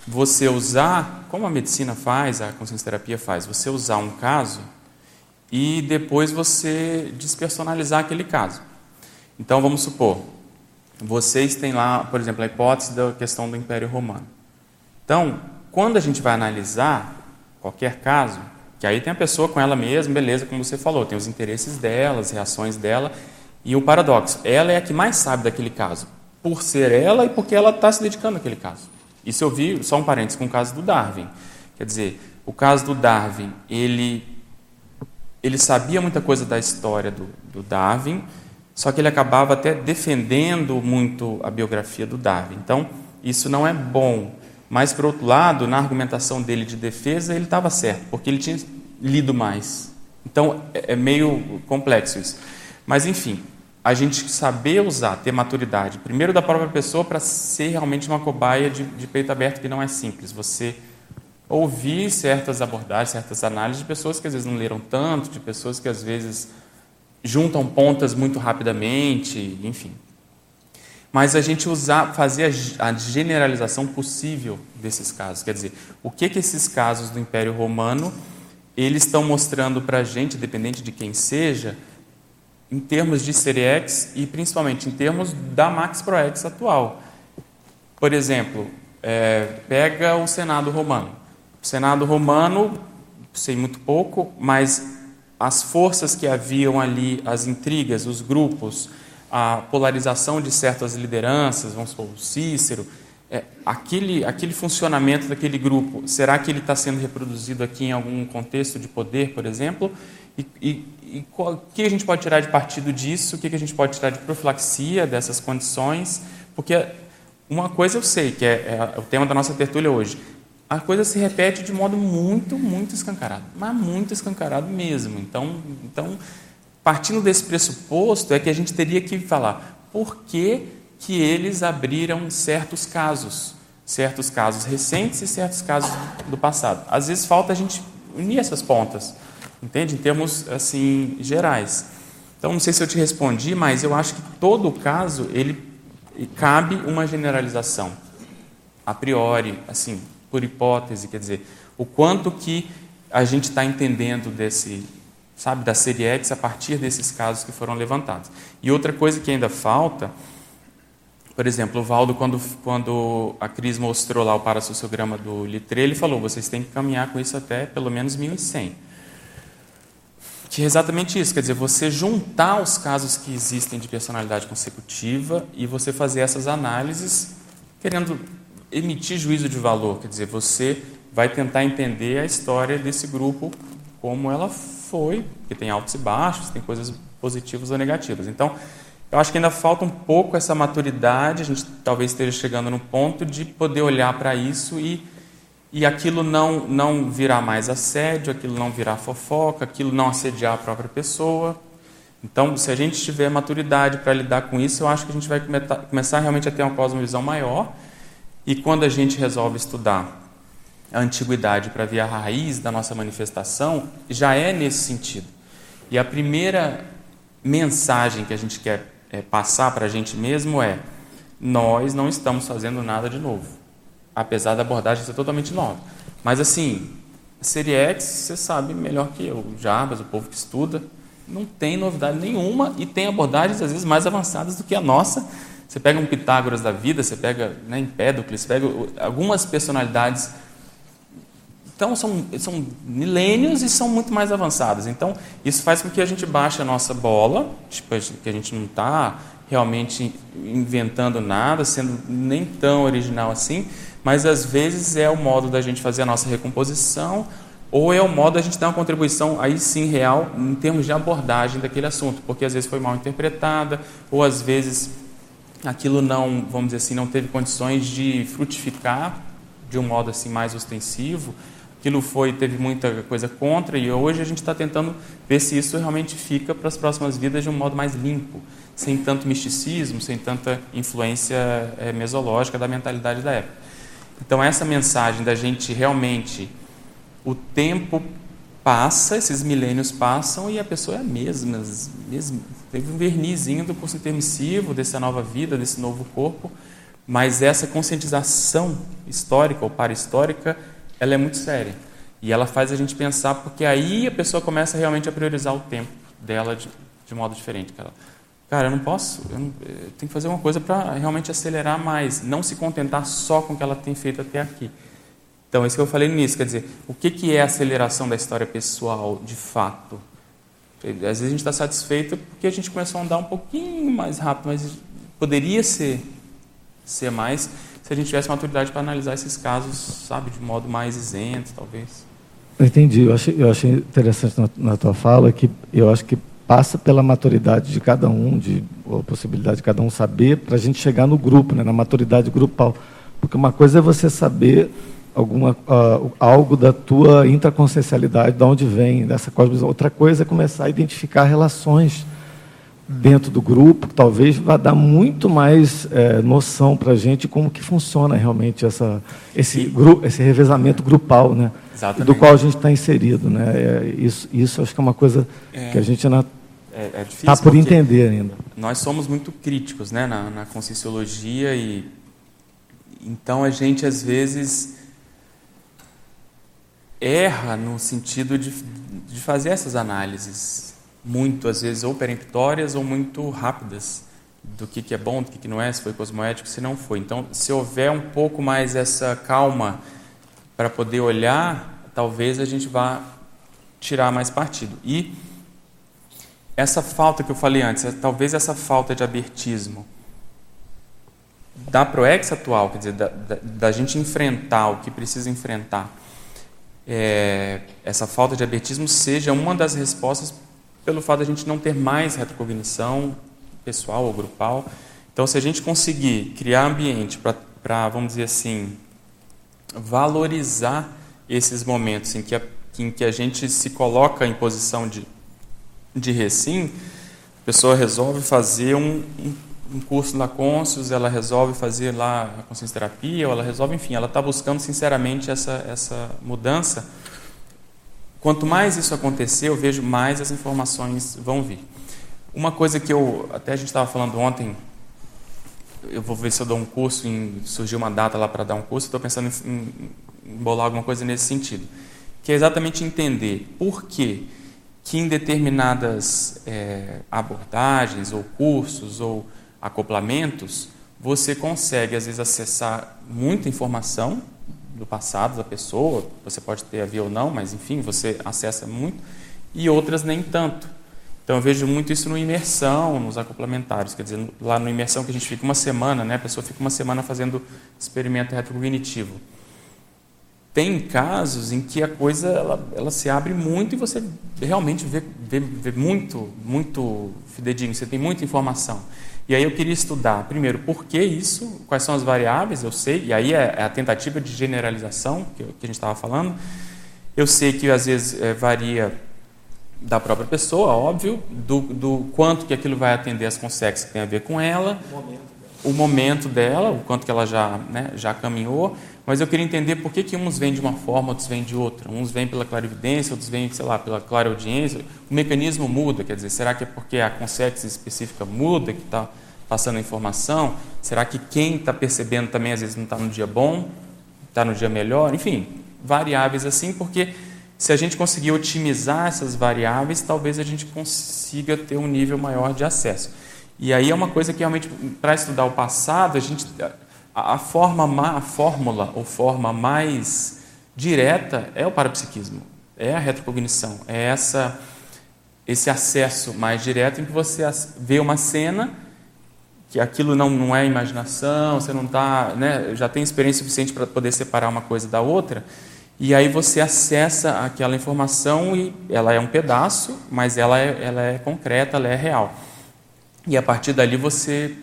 você usar, como a medicina faz, a consciência terapia faz, você usar um caso e depois você despersonalizar aquele caso. Então, vamos supor, vocês têm lá, por exemplo, a hipótese da questão do Império Romano. Então, quando a gente vai analisar qualquer caso, que aí tem a pessoa com ela mesma, beleza, como você falou, tem os interesses dela, as reações dela, e o paradoxo, ela é a que mais sabe daquele caso, por ser ela e porque ela está se dedicando àquele caso. Isso eu vi, só um parênteses, com o caso do Darwin. Quer dizer, o caso do Darwin, ele ele sabia muita coisa da história do, do Darwin, só que ele acabava até defendendo muito a biografia do Darwin. Então, isso não é bom. Mas, por outro lado, na argumentação dele de defesa, ele estava certo, porque ele tinha lido mais. Então, é, é meio complexo isso. Mas, enfim, a gente saber usar, ter maturidade, primeiro da própria pessoa, para ser realmente uma cobaia de, de peito aberto, que não é simples. Você ouvir certas abordagens, certas análises de pessoas que às vezes não leram tanto, de pessoas que às vezes juntam pontas muito rapidamente, enfim. Mas a gente usar, fazer a generalização possível desses casos. Quer dizer, o que, que esses casos do Império Romano eles estão mostrando para a gente, dependente de quem seja, em termos de Serie e principalmente em termos da Max Pro X atual. Por exemplo, é, pega o Senado romano. Senado romano, sei muito pouco, mas as forças que haviam ali, as intrigas, os grupos, a polarização de certas lideranças, vamos supor, o Cícero, é, aquele, aquele funcionamento daquele grupo, será que ele está sendo reproduzido aqui em algum contexto de poder, por exemplo? E, e, e o que a gente pode tirar de partido disso? O que a gente pode tirar de profilaxia dessas condições? Porque uma coisa eu sei, que é, é o tema da nossa tertúlia hoje, a coisa se repete de modo muito, muito escancarado, mas muito escancarado mesmo. Então, então partindo desse pressuposto, é que a gente teria que falar por que, que eles abriram certos casos, certos casos recentes e certos casos do passado. Às vezes falta a gente unir essas pontas, entende? Em termos assim gerais. Então, não sei se eu te respondi, mas eu acho que todo caso ele cabe uma generalização a priori, assim, por hipótese, quer dizer, o quanto que a gente está entendendo desse, sabe, da série X a partir desses casos que foram levantados. E outra coisa que ainda falta, por exemplo, o Valdo, quando, quando a Cris mostrou lá o parassociograma do Litre, ele falou, vocês têm que caminhar com isso até pelo menos 1100. Que é exatamente isso, quer dizer, você juntar os casos que existem de personalidade consecutiva e você fazer essas análises, querendo emitir juízo de valor, quer dizer, você vai tentar entender a história desse grupo como ela foi, que tem altos e baixos, tem coisas positivas ou negativas. Então, eu acho que ainda falta um pouco essa maturidade, a gente talvez esteja chegando no ponto de poder olhar para isso e, e aquilo não, não virar mais assédio, aquilo não virar fofoca, aquilo não assediar a própria pessoa. Então, se a gente tiver maturidade para lidar com isso, eu acho que a gente vai começar realmente a ter uma cosmovisão maior e quando a gente resolve estudar a antiguidade para ver a raiz da nossa manifestação, já é nesse sentido. E a primeira mensagem que a gente quer é, passar para a gente mesmo é: nós não estamos fazendo nada de novo, apesar da abordagem ser totalmente nova. Mas assim, Série X, você sabe melhor que eu, o Jarbas, o povo que estuda, não tem novidade nenhuma e tem abordagens às vezes mais avançadas do que a nossa você pega um Pitágoras da vida, você pega né, Empédocles, pega algumas personalidades. Então, são, são milênios e são muito mais avançadas. Então, isso faz com que a gente baixe a nossa bola, tipo, que a gente não está realmente inventando nada, sendo nem tão original assim, mas às vezes é o modo da gente fazer a nossa recomposição ou é o modo da gente dar uma contribuição aí sim real em termos de abordagem daquele assunto, porque às vezes foi mal interpretada, ou às vezes aquilo não, vamos dizer assim, não teve condições de frutificar de um modo assim mais ostensivo. Aquilo foi teve muita coisa contra e hoje a gente está tentando ver se isso realmente fica para as próximas vidas de um modo mais limpo, sem tanto misticismo, sem tanta influência é, mesológica da mentalidade da época. Então essa mensagem da gente realmente o tempo passa, esses milênios passam e a pessoa é a mesma, mesmo, teve um vernizinho do curso intermissivo, dessa nova vida, desse novo corpo, mas essa conscientização histórica ou para-histórica, ela é muito séria. E ela faz a gente pensar, porque aí a pessoa começa realmente a priorizar o tempo dela de, de modo diferente. Cara, cara eu não posso, eu, não, eu tenho que fazer uma coisa para realmente acelerar mais, não se contentar só com o que ela tem feito até aqui. Então, isso que eu falei no início, quer dizer, o que, que é a aceleração da história pessoal de fato? Às vezes a gente está satisfeito porque a gente começou a andar um pouquinho mais rápido, mas poderia ser, ser mais se a gente tivesse maturidade para analisar esses casos, sabe, de modo mais isento, talvez. entendi. Eu achei, eu achei interessante na, na tua fala que eu acho que passa pela maturidade de cada um, de, a possibilidade de cada um saber, para a gente chegar no grupo, né, na maturidade grupal. Porque uma coisa é você saber alguma, uh, algo da tua intraconsciencialidade, de onde vem, dessa cosmovisão. Outra coisa é começar a identificar relações dentro do grupo, talvez vá dar muito mais é, noção para a gente como que funciona realmente essa, esse, grupo, esse revezamento grupal, né? do qual a gente está inserido. Né? É, isso, isso acho que é uma coisa é, que a gente ainda está é, é por entender ainda. Nós somos muito críticos né, na, na conscienciologia e então a gente às vezes erra no sentido de, de fazer essas análises, muito, às vezes, ou peremptórias ou muito rápidas, do que, que é bom, do que, que não é, se foi cosmoético, se não foi. Então, se houver um pouco mais essa calma para poder olhar, talvez a gente vá tirar mais partido. E essa falta que eu falei antes, é, talvez essa falta de abertismo da ProEx atual, quer dizer, da, da, da gente enfrentar o que precisa enfrentar, é, essa falta de abertismo seja uma das respostas pelo fato de a gente não ter mais retrocognição pessoal ou grupal. Então, se a gente conseguir criar ambiente para, vamos dizer assim, valorizar esses momentos em que a, em que a gente se coloca em posição de, de recim, a pessoa resolve fazer um, um, um curso na Conscius, ela resolve fazer lá a consciência terapia, ou ela resolve, enfim, ela está buscando sinceramente essa, essa mudança. Quanto mais isso acontecer, eu vejo mais as informações vão vir. Uma coisa que eu, até a gente estava falando ontem, eu vou ver se eu dou um curso, em, surgiu uma data lá para dar um curso, estou pensando em, em, em bolar alguma coisa nesse sentido, que é exatamente entender por que que em determinadas é, abordagens ou cursos ou acoplamentos você consegue às vezes acessar muita informação do passado da pessoa, você pode ter a ver ou não, mas enfim, você acessa muito, e outras nem tanto. Então eu vejo muito isso no imersão, nos acoplamentários, quer dizer, lá no imersão que a gente fica uma semana, né, a pessoa fica uma semana fazendo experimento retrocognitivo. Tem casos em que a coisa ela, ela se abre muito e você realmente vê, vê, vê muito, muito fidedigno, você tem muita informação. E aí eu queria estudar, primeiro, por que isso, quais são as variáveis, eu sei, e aí é, é a tentativa de generalização que, a gente estava falando. Eu sei que às vezes é, varia da própria pessoa, óbvio, do, do, quanto que aquilo vai atender as consequências que tem a ver com ela, o momento, o momento dela, o quanto que ela já, né, já caminhou, mas eu queria entender por que, que uns vêm de uma forma, outros vêm de outra. Uns vêm pela clarividência, outros vêm, sei lá, pela clareaudiência. O mecanismo muda, quer dizer, será que é porque a consequência específica muda, que está passando a informação? Será que quem está percebendo também às vezes não está no dia bom, está no dia melhor? Enfim, variáveis assim, porque se a gente conseguir otimizar essas variáveis, talvez a gente consiga ter um nível maior de acesso. E aí é uma coisa que realmente, para estudar o passado, a gente a, forma a fórmula ou forma mais direta é o parapsiquismo, é a retrocognição, é essa esse acesso mais direto em que você vê uma cena que aquilo não, não é imaginação, você não está, né, já tem experiência suficiente para poder separar uma coisa da outra, e aí você acessa aquela informação e ela é um pedaço, mas ela é, ela é concreta, ela é real. E a partir dali você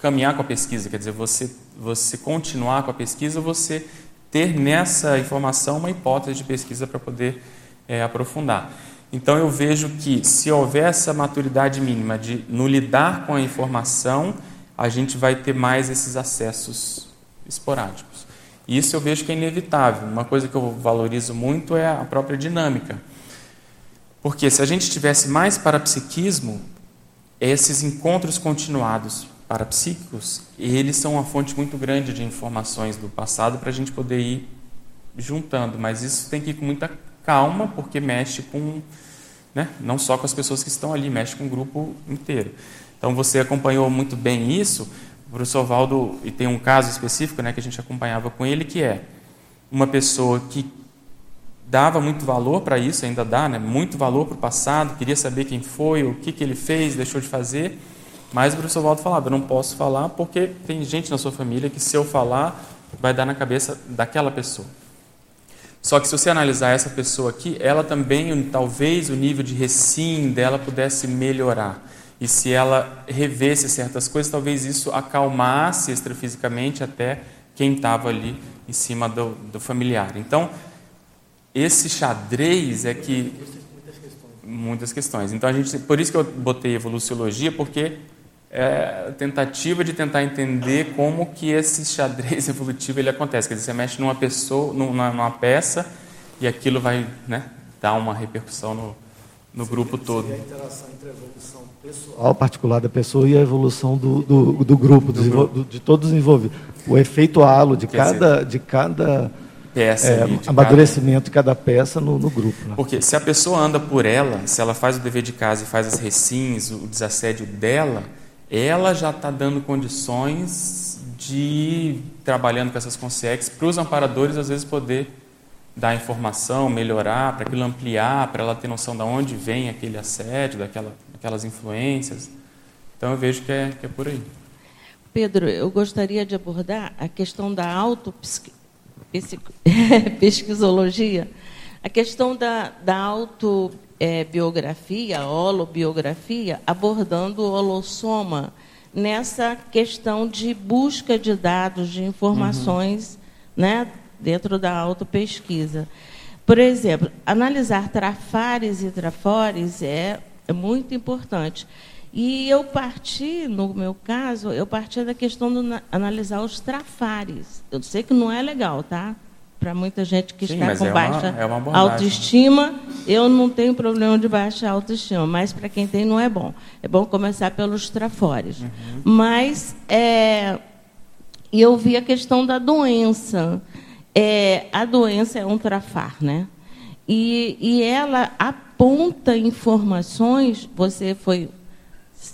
caminhar com a pesquisa, quer dizer, você, você continuar com a pesquisa, você ter nessa informação uma hipótese de pesquisa para poder é, aprofundar. Então eu vejo que se houver essa maturidade mínima de no lidar com a informação, a gente vai ter mais esses acessos esporádicos. Isso eu vejo que é inevitável. Uma coisa que eu valorizo muito é a própria dinâmica. Porque se a gente tivesse mais parapsiquismo, esses encontros continuados parapsíquicos, eles são uma fonte muito grande de informações do passado para a gente poder ir juntando. Mas isso tem que ir com muita calma, porque mexe com, né, não só com as pessoas que estão ali, mexe com o grupo inteiro. Então você acompanhou muito bem isso, o professor Valdo, e tem um caso específico né, que a gente acompanhava com ele, que é uma pessoa que dava muito valor para isso, ainda dá, né, muito valor para o passado, queria saber quem foi, o que, que ele fez, deixou de fazer, mas o professor Valdo falava, eu não posso falar porque tem gente na sua família que se eu falar, vai dar na cabeça daquela pessoa. Só que se você analisar essa pessoa aqui, ela também, talvez o nível de recim dela pudesse melhorar. E se ela revesse certas coisas, talvez isso acalmasse extrafisicamente até quem estava ali em cima do, do, familiar. Então, esse xadrez é que. Muitas questões. Muitas questões. Então, a gente, por isso que eu botei evoluciologia, porque é a tentativa de tentar entender como que esse xadrez (laughs) evolutivo ele acontece. Quer dizer, você mexe numa pessoa, numa, numa peça, e aquilo vai né, dar uma repercussão no, no grupo todo. a interação entre a evolução pessoal particular da pessoa e a evolução do, do, do grupo, do grupo. de todos os envolvidos. O efeito halo de cada, de cada peça é, de amadurecimento cada... de cada peça no, no grupo. Né? Porque se a pessoa anda por ela, se ela faz o dever de casa e faz as recins, o desassédio dela, ela já está dando condições de, trabalhando com essas consequências, para os amparadores às vezes poder dar informação, melhorar, para aquilo ampliar, para ela ter noção de onde vem aquele assédio, daquela, daquelas influências. Então eu vejo que é, que é por aí. Pedro, eu gostaria de abordar a questão da autopesquisologia, (laughs) a questão da, da autobiografia, a holobiografia, abordando o holossoma nessa questão de busca de dados, de informações uhum. né, dentro da autopesquisa. Por exemplo, analisar trafares e trafores é, é muito importante. E eu parti, no meu caso, eu parti da questão de analisar os trafares. Eu sei que não é legal, tá? Para muita gente que Sim, está com é baixa uma, é uma autoestima, eu não tenho problema de baixa autoestima, mas para quem tem não é bom. É bom começar pelos trafores. Uhum. Mas é, eu vi a questão da doença. É, a doença é um trafar, né? E, e ela aponta informações. Você foi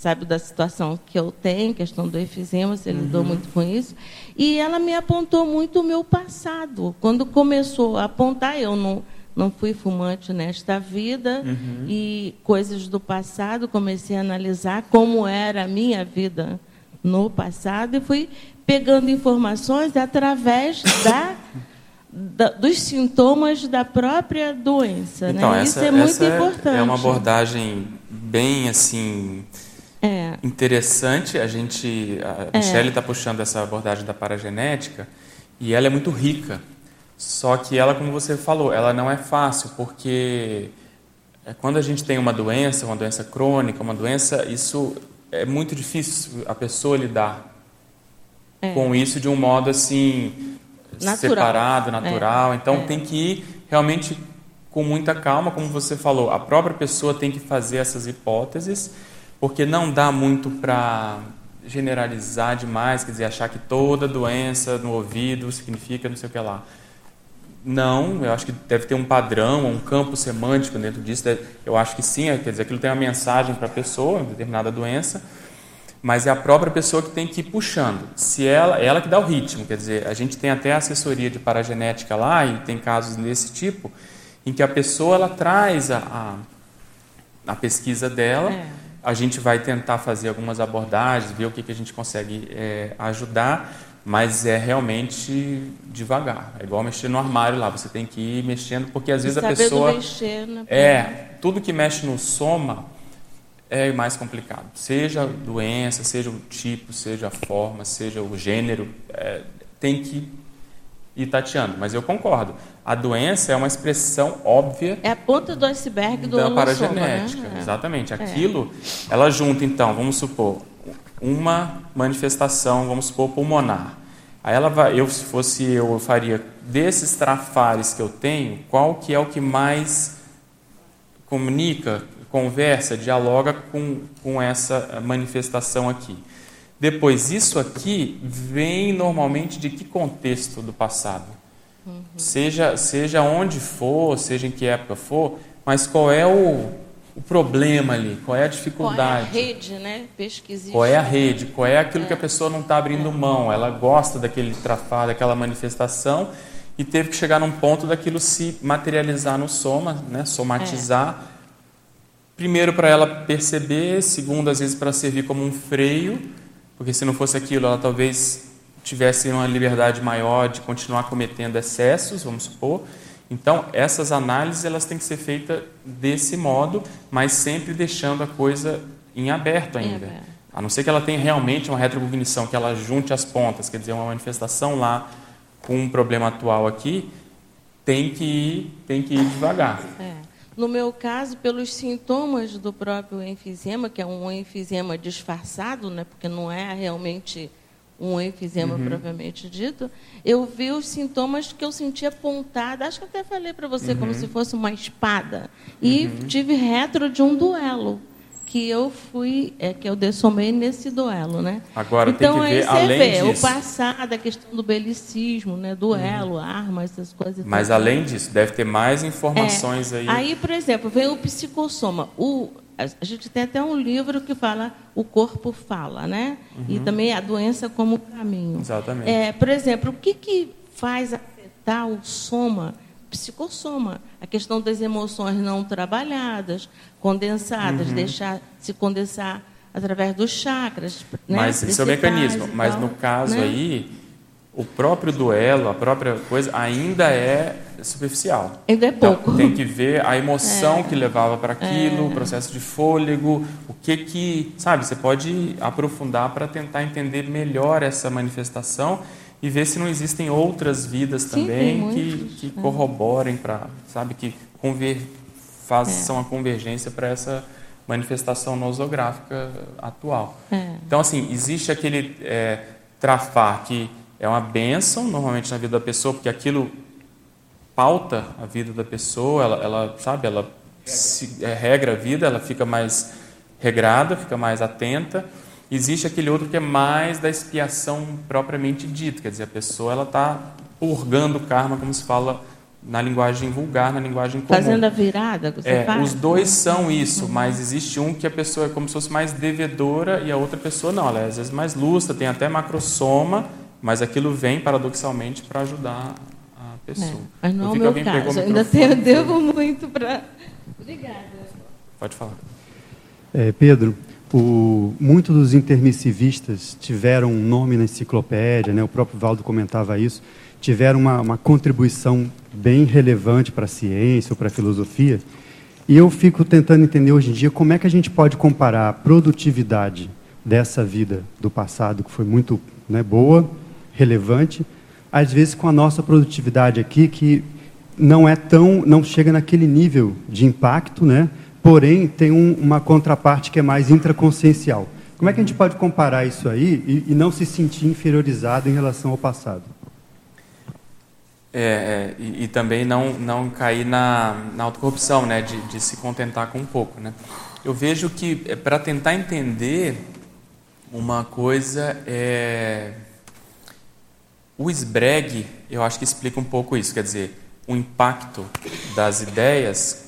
sabe da situação que eu tenho, questão do efizema, você uhum. lidou muito com isso. E ela me apontou muito o meu passado. Quando começou a apontar, eu não, não fui fumante nesta vida, uhum. e coisas do passado, comecei a analisar como era a minha vida no passado, e fui pegando informações através da da, dos sintomas da própria doença. Então, né? essa, Isso é muito importante. É uma abordagem bem assim é. interessante. A gente, a é. Michelle está puxando essa abordagem da paragenética e ela é muito rica. Só que ela, como você falou, ela não é fácil porque é, quando a gente tem uma doença, uma doença crônica, uma doença, isso é muito difícil a pessoa lidar é. com isso de um modo assim natural. separado, natural. É. Então é. tem que ir realmente com muita calma, como você falou. A própria pessoa tem que fazer essas hipóteses, porque não dá muito para generalizar demais, quer dizer, achar que toda doença no ouvido significa não sei o que lá. Não, eu acho que deve ter um padrão, um campo semântico dentro disso. Eu acho que sim, quer dizer, aquilo tem uma mensagem para a pessoa, determinada doença, mas é a própria pessoa que tem que ir puxando. Se ela, ela que dá o ritmo, quer dizer, a gente tem até assessoria de paragenética lá e tem casos desse tipo em que a pessoa ela traz a, a, a pesquisa dela, é. A gente vai tentar fazer algumas abordagens, ver o que, que a gente consegue é, ajudar, mas é realmente devagar. É igual mexer no armário lá, você tem que ir mexendo, porque às vezes a pessoa mexer, né? é tudo que mexe no soma é mais complicado. Seja a doença, seja o tipo, seja a forma, seja o gênero, é, tem que ir tateando. Mas eu concordo. A doença é uma expressão óbvia. É a ponta do iceberg do da paragenética. Né? Exatamente. É. Aquilo, ela junta, então, vamos supor, uma manifestação, vamos supor, pulmonar. Aí ela vai, eu se fosse eu, eu faria desses trafares que eu tenho, qual que é o que mais comunica conversa, dialoga com, com essa manifestação aqui. Depois, isso aqui vem normalmente de que contexto do passado? Uhum. Seja, seja onde for, seja em que época for, mas qual é o, o problema ali? Qual é a dificuldade? Qual é a rede, né? Pesquisista. Qual é a rede? Qual é aquilo é. que a pessoa não está abrindo é. mão? Ela gosta daquele trafado, daquela manifestação e teve que chegar num ponto daquilo se materializar no soma, né? somatizar. É Primeiro, para ela perceber, segundo, às vezes, para servir como um freio, porque se não fosse aquilo, ela talvez tivesse uma liberdade maior de continuar cometendo excessos, vamos supor. Então, essas análises elas têm que ser feitas desse modo, mas sempre deixando a coisa em aberto ainda. A não ser que ela tenha realmente uma retrocognição, que ela junte as pontas, quer dizer, uma manifestação lá com um problema atual aqui, tem que ir, tem que ir devagar. É. No meu caso, pelos sintomas do próprio enfisema, que é um enfisema disfarçado, né, porque não é realmente um enfisema uhum. propriamente dito, eu vi os sintomas que eu sentia pontada, acho que até falei para você, uhum. como se fosse uma espada. E uhum. tive retro de um duelo que eu fui, é, que eu dessomei nesse duelo, né? Agora então, tem que ver, além vê, disso... o passado, a questão do belicismo, né? Duelo, uhum. arma, essas coisas. Mas além disso, deve ter mais informações é, aí. Aí, por exemplo, vem o psicossoma. O, a gente tem até um livro que fala o corpo fala, né? Uhum. E também a doença como caminho. Exatamente. É, por exemplo, o que, que faz afetar o soma psicossoma, a questão das emoções não trabalhadas, condensadas, uhum. deixar se condensar através dos chakras. Né? Mas esse é o mecanismo. Mas no caso né? aí, o próprio duelo, a própria coisa, ainda é superficial. Ainda é então, pouco. Tem que ver a emoção (laughs) é. que levava para aquilo, é. o processo de fôlego, o que que, sabe, você pode aprofundar para tentar entender melhor essa manifestação e ver se não existem outras vidas Sim, também que, que é. corroborem para, sabe, que conver, façam é. a convergência para essa manifestação nosográfica atual. É. Então, assim, existe aquele é, trafar que é uma benção, normalmente, na vida da pessoa, porque aquilo pauta a vida da pessoa, ela, ela sabe, ela se, é, regra a vida, ela fica mais regrada, fica mais atenta. Existe aquele outro que é mais da expiação propriamente dita, quer dizer, a pessoa ela está purgando o karma, como se fala na linguagem vulgar, na linguagem comum. Fazendo a virada, você é, faz? Os dois são isso, mas existe um que a pessoa é como se fosse mais devedora e a outra pessoa não, ela é às vezes mais lustra, tem até macrosoma, mas aquilo vem paradoxalmente para ajudar a pessoa. É, mas não é o meu caso, ainda tenho, devo muito para... Obrigada. Pode falar. É, Pedro, muitos dos intermissivistas tiveram um nome na enciclopédia, né? o próprio Valdo comentava isso, tiveram uma, uma contribuição bem relevante para a ciência ou para a filosofia. E eu fico tentando entender hoje em dia como é que a gente pode comparar a produtividade dessa vida do passado, que foi muito né, boa, relevante, às vezes com a nossa produtividade aqui, que não é tão, não chega naquele nível de impacto, né? Porém tem um, uma contraparte que é mais intraconsciencial. Como é que a gente pode comparar isso aí e, e não se sentir inferiorizado em relação ao passado? É, é, e, e, também não, não cair na, na autocorrupção, né, de, de se contentar com um pouco. Né? Eu vejo que, é, para tentar entender uma coisa, é... o esbregue, eu acho que explica um pouco isso, quer dizer, o impacto das ideias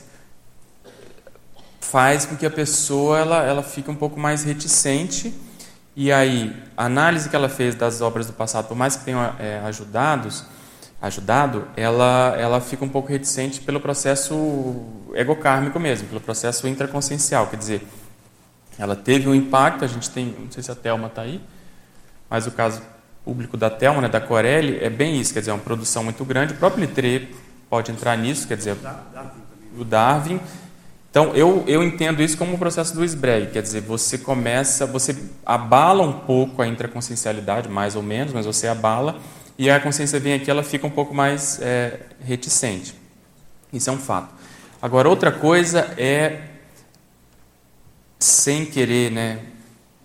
faz com que a pessoa ela, ela fique um pouco mais reticente e aí a análise que ela fez das obras do passado, por mais que tenham é, ajudados, ajudado, ela, ela fica um pouco reticente pelo processo egocármico mesmo, pelo processo intraconsciencial. Quer dizer, ela teve um impacto, a gente tem, não sei se a Thelma está aí, mas o caso público da Thelma, né, da Corelli, é bem isso, quer dizer, é uma produção muito grande, o próprio Littré pode entrar nisso, quer dizer, o Darwin. Então, eu, eu entendo isso como um processo do esbregue, quer dizer, você começa, você abala um pouco a intraconsciencialidade, mais ou menos, mas você abala, e a consciência vem aqui, ela fica um pouco mais é, reticente. Isso é um fato. Agora, outra coisa é, sem querer né,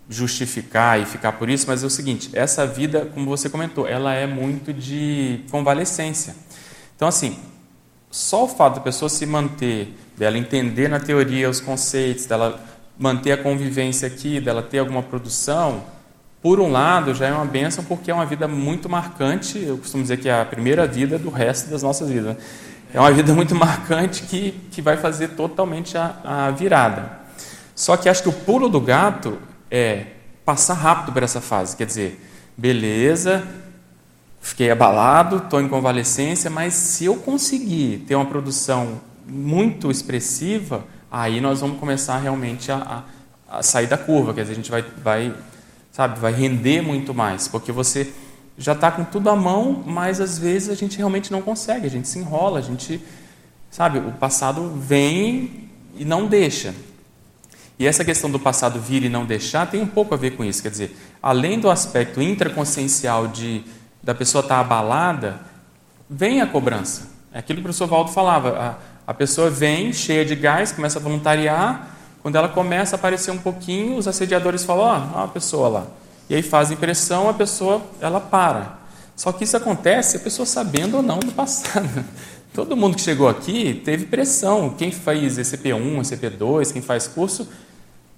justificar e ficar por isso, mas é o seguinte: essa vida, como você comentou, ela é muito de convalescência. Então, assim, só o fato da pessoa se manter, dela entender na teoria os conceitos, dela manter a convivência aqui, dela ter alguma produção, por um lado, já é uma benção porque é uma vida muito marcante. Eu costumo dizer que é a primeira vida do resto das nossas vidas. É uma vida muito marcante que, que vai fazer totalmente a, a virada. Só que acho que o pulo do gato é passar rápido por essa fase. Quer dizer, beleza, fiquei abalado, estou em convalescência, mas se eu conseguir ter uma produção muito expressiva, aí nós vamos começar realmente a, a, a sair da curva. Quer dizer, a gente vai, vai sabe? Vai render muito mais, porque você já está com tudo à mão, mas às vezes a gente realmente não consegue, a gente se enrola, a gente, sabe? O passado vem e não deixa. E essa questão do passado vir e não deixar tem um pouco a ver com isso, quer dizer, além do aspecto intraconsciencial de da pessoa estar tá abalada, vem a cobrança. É aquilo que o professor Valdo falava, a, a pessoa vem cheia de gás, começa a voluntariar, quando ela começa a aparecer um pouquinho, os assediadores falam, ó, oh, uma pessoa lá. E aí faz impressão, a pessoa, ela para. Só que isso acontece a pessoa sabendo ou não do passado. (laughs) Todo mundo que chegou aqui teve pressão. Quem faz ECP1, ECP2, quem faz curso,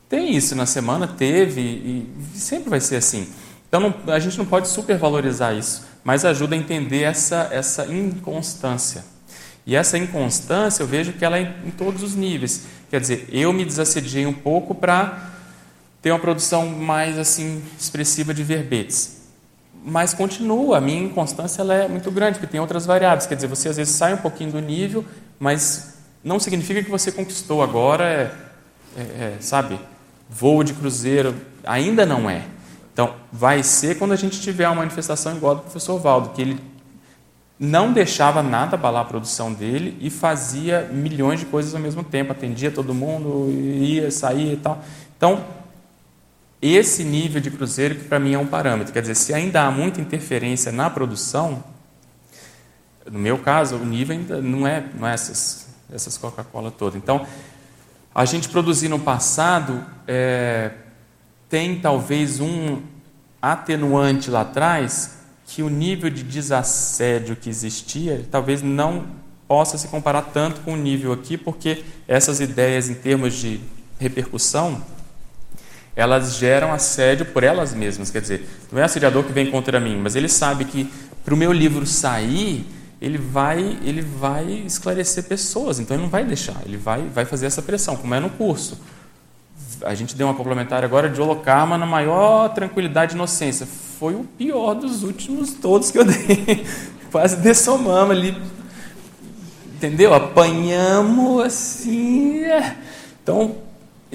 tem isso na semana, teve, e sempre vai ser assim. Então não, a gente não pode supervalorizar isso, mas ajuda a entender essa, essa inconstância. E essa inconstância eu vejo que ela é em todos os níveis. Quer dizer, eu me desassediei um pouco para ter uma produção mais assim expressiva de verbetes. mas continua, a minha inconstância ela é muito grande, porque tem outras variáveis. Quer dizer, você às vezes sai um pouquinho do nível, mas não significa que você conquistou agora, é, é, é, sabe, voo de cruzeiro. Ainda não é. Então, vai ser quando a gente tiver uma manifestação igual do professor Valdo, que ele não deixava nada abalar a produção dele e fazia milhões de coisas ao mesmo tempo, atendia todo mundo, ia, saía e tal. Então, esse nível de cruzeiro que para mim é um parâmetro. Quer dizer, se ainda há muita interferência na produção, no meu caso, o nível ainda não é, não é essas, essas Coca-Cola todas. Então, a gente produzir no passado é, tem talvez um atenuante lá atrás que o nível de desassédio que existia talvez não possa se comparar tanto com o nível aqui, porque essas ideias em termos de repercussão elas geram assédio por elas mesmas. Quer dizer, não é assediador que vem contra mim, mas ele sabe que para o meu livro sair, ele vai, ele vai esclarecer pessoas, então ele não vai deixar, ele vai, vai fazer essa pressão, como é no curso. A gente deu uma complementar agora de Holocarma na maior tranquilidade e inocência. Foi o pior dos últimos todos que eu dei. (laughs) Quase dessomamos ali. Entendeu? Apanhamos assim. É. Então,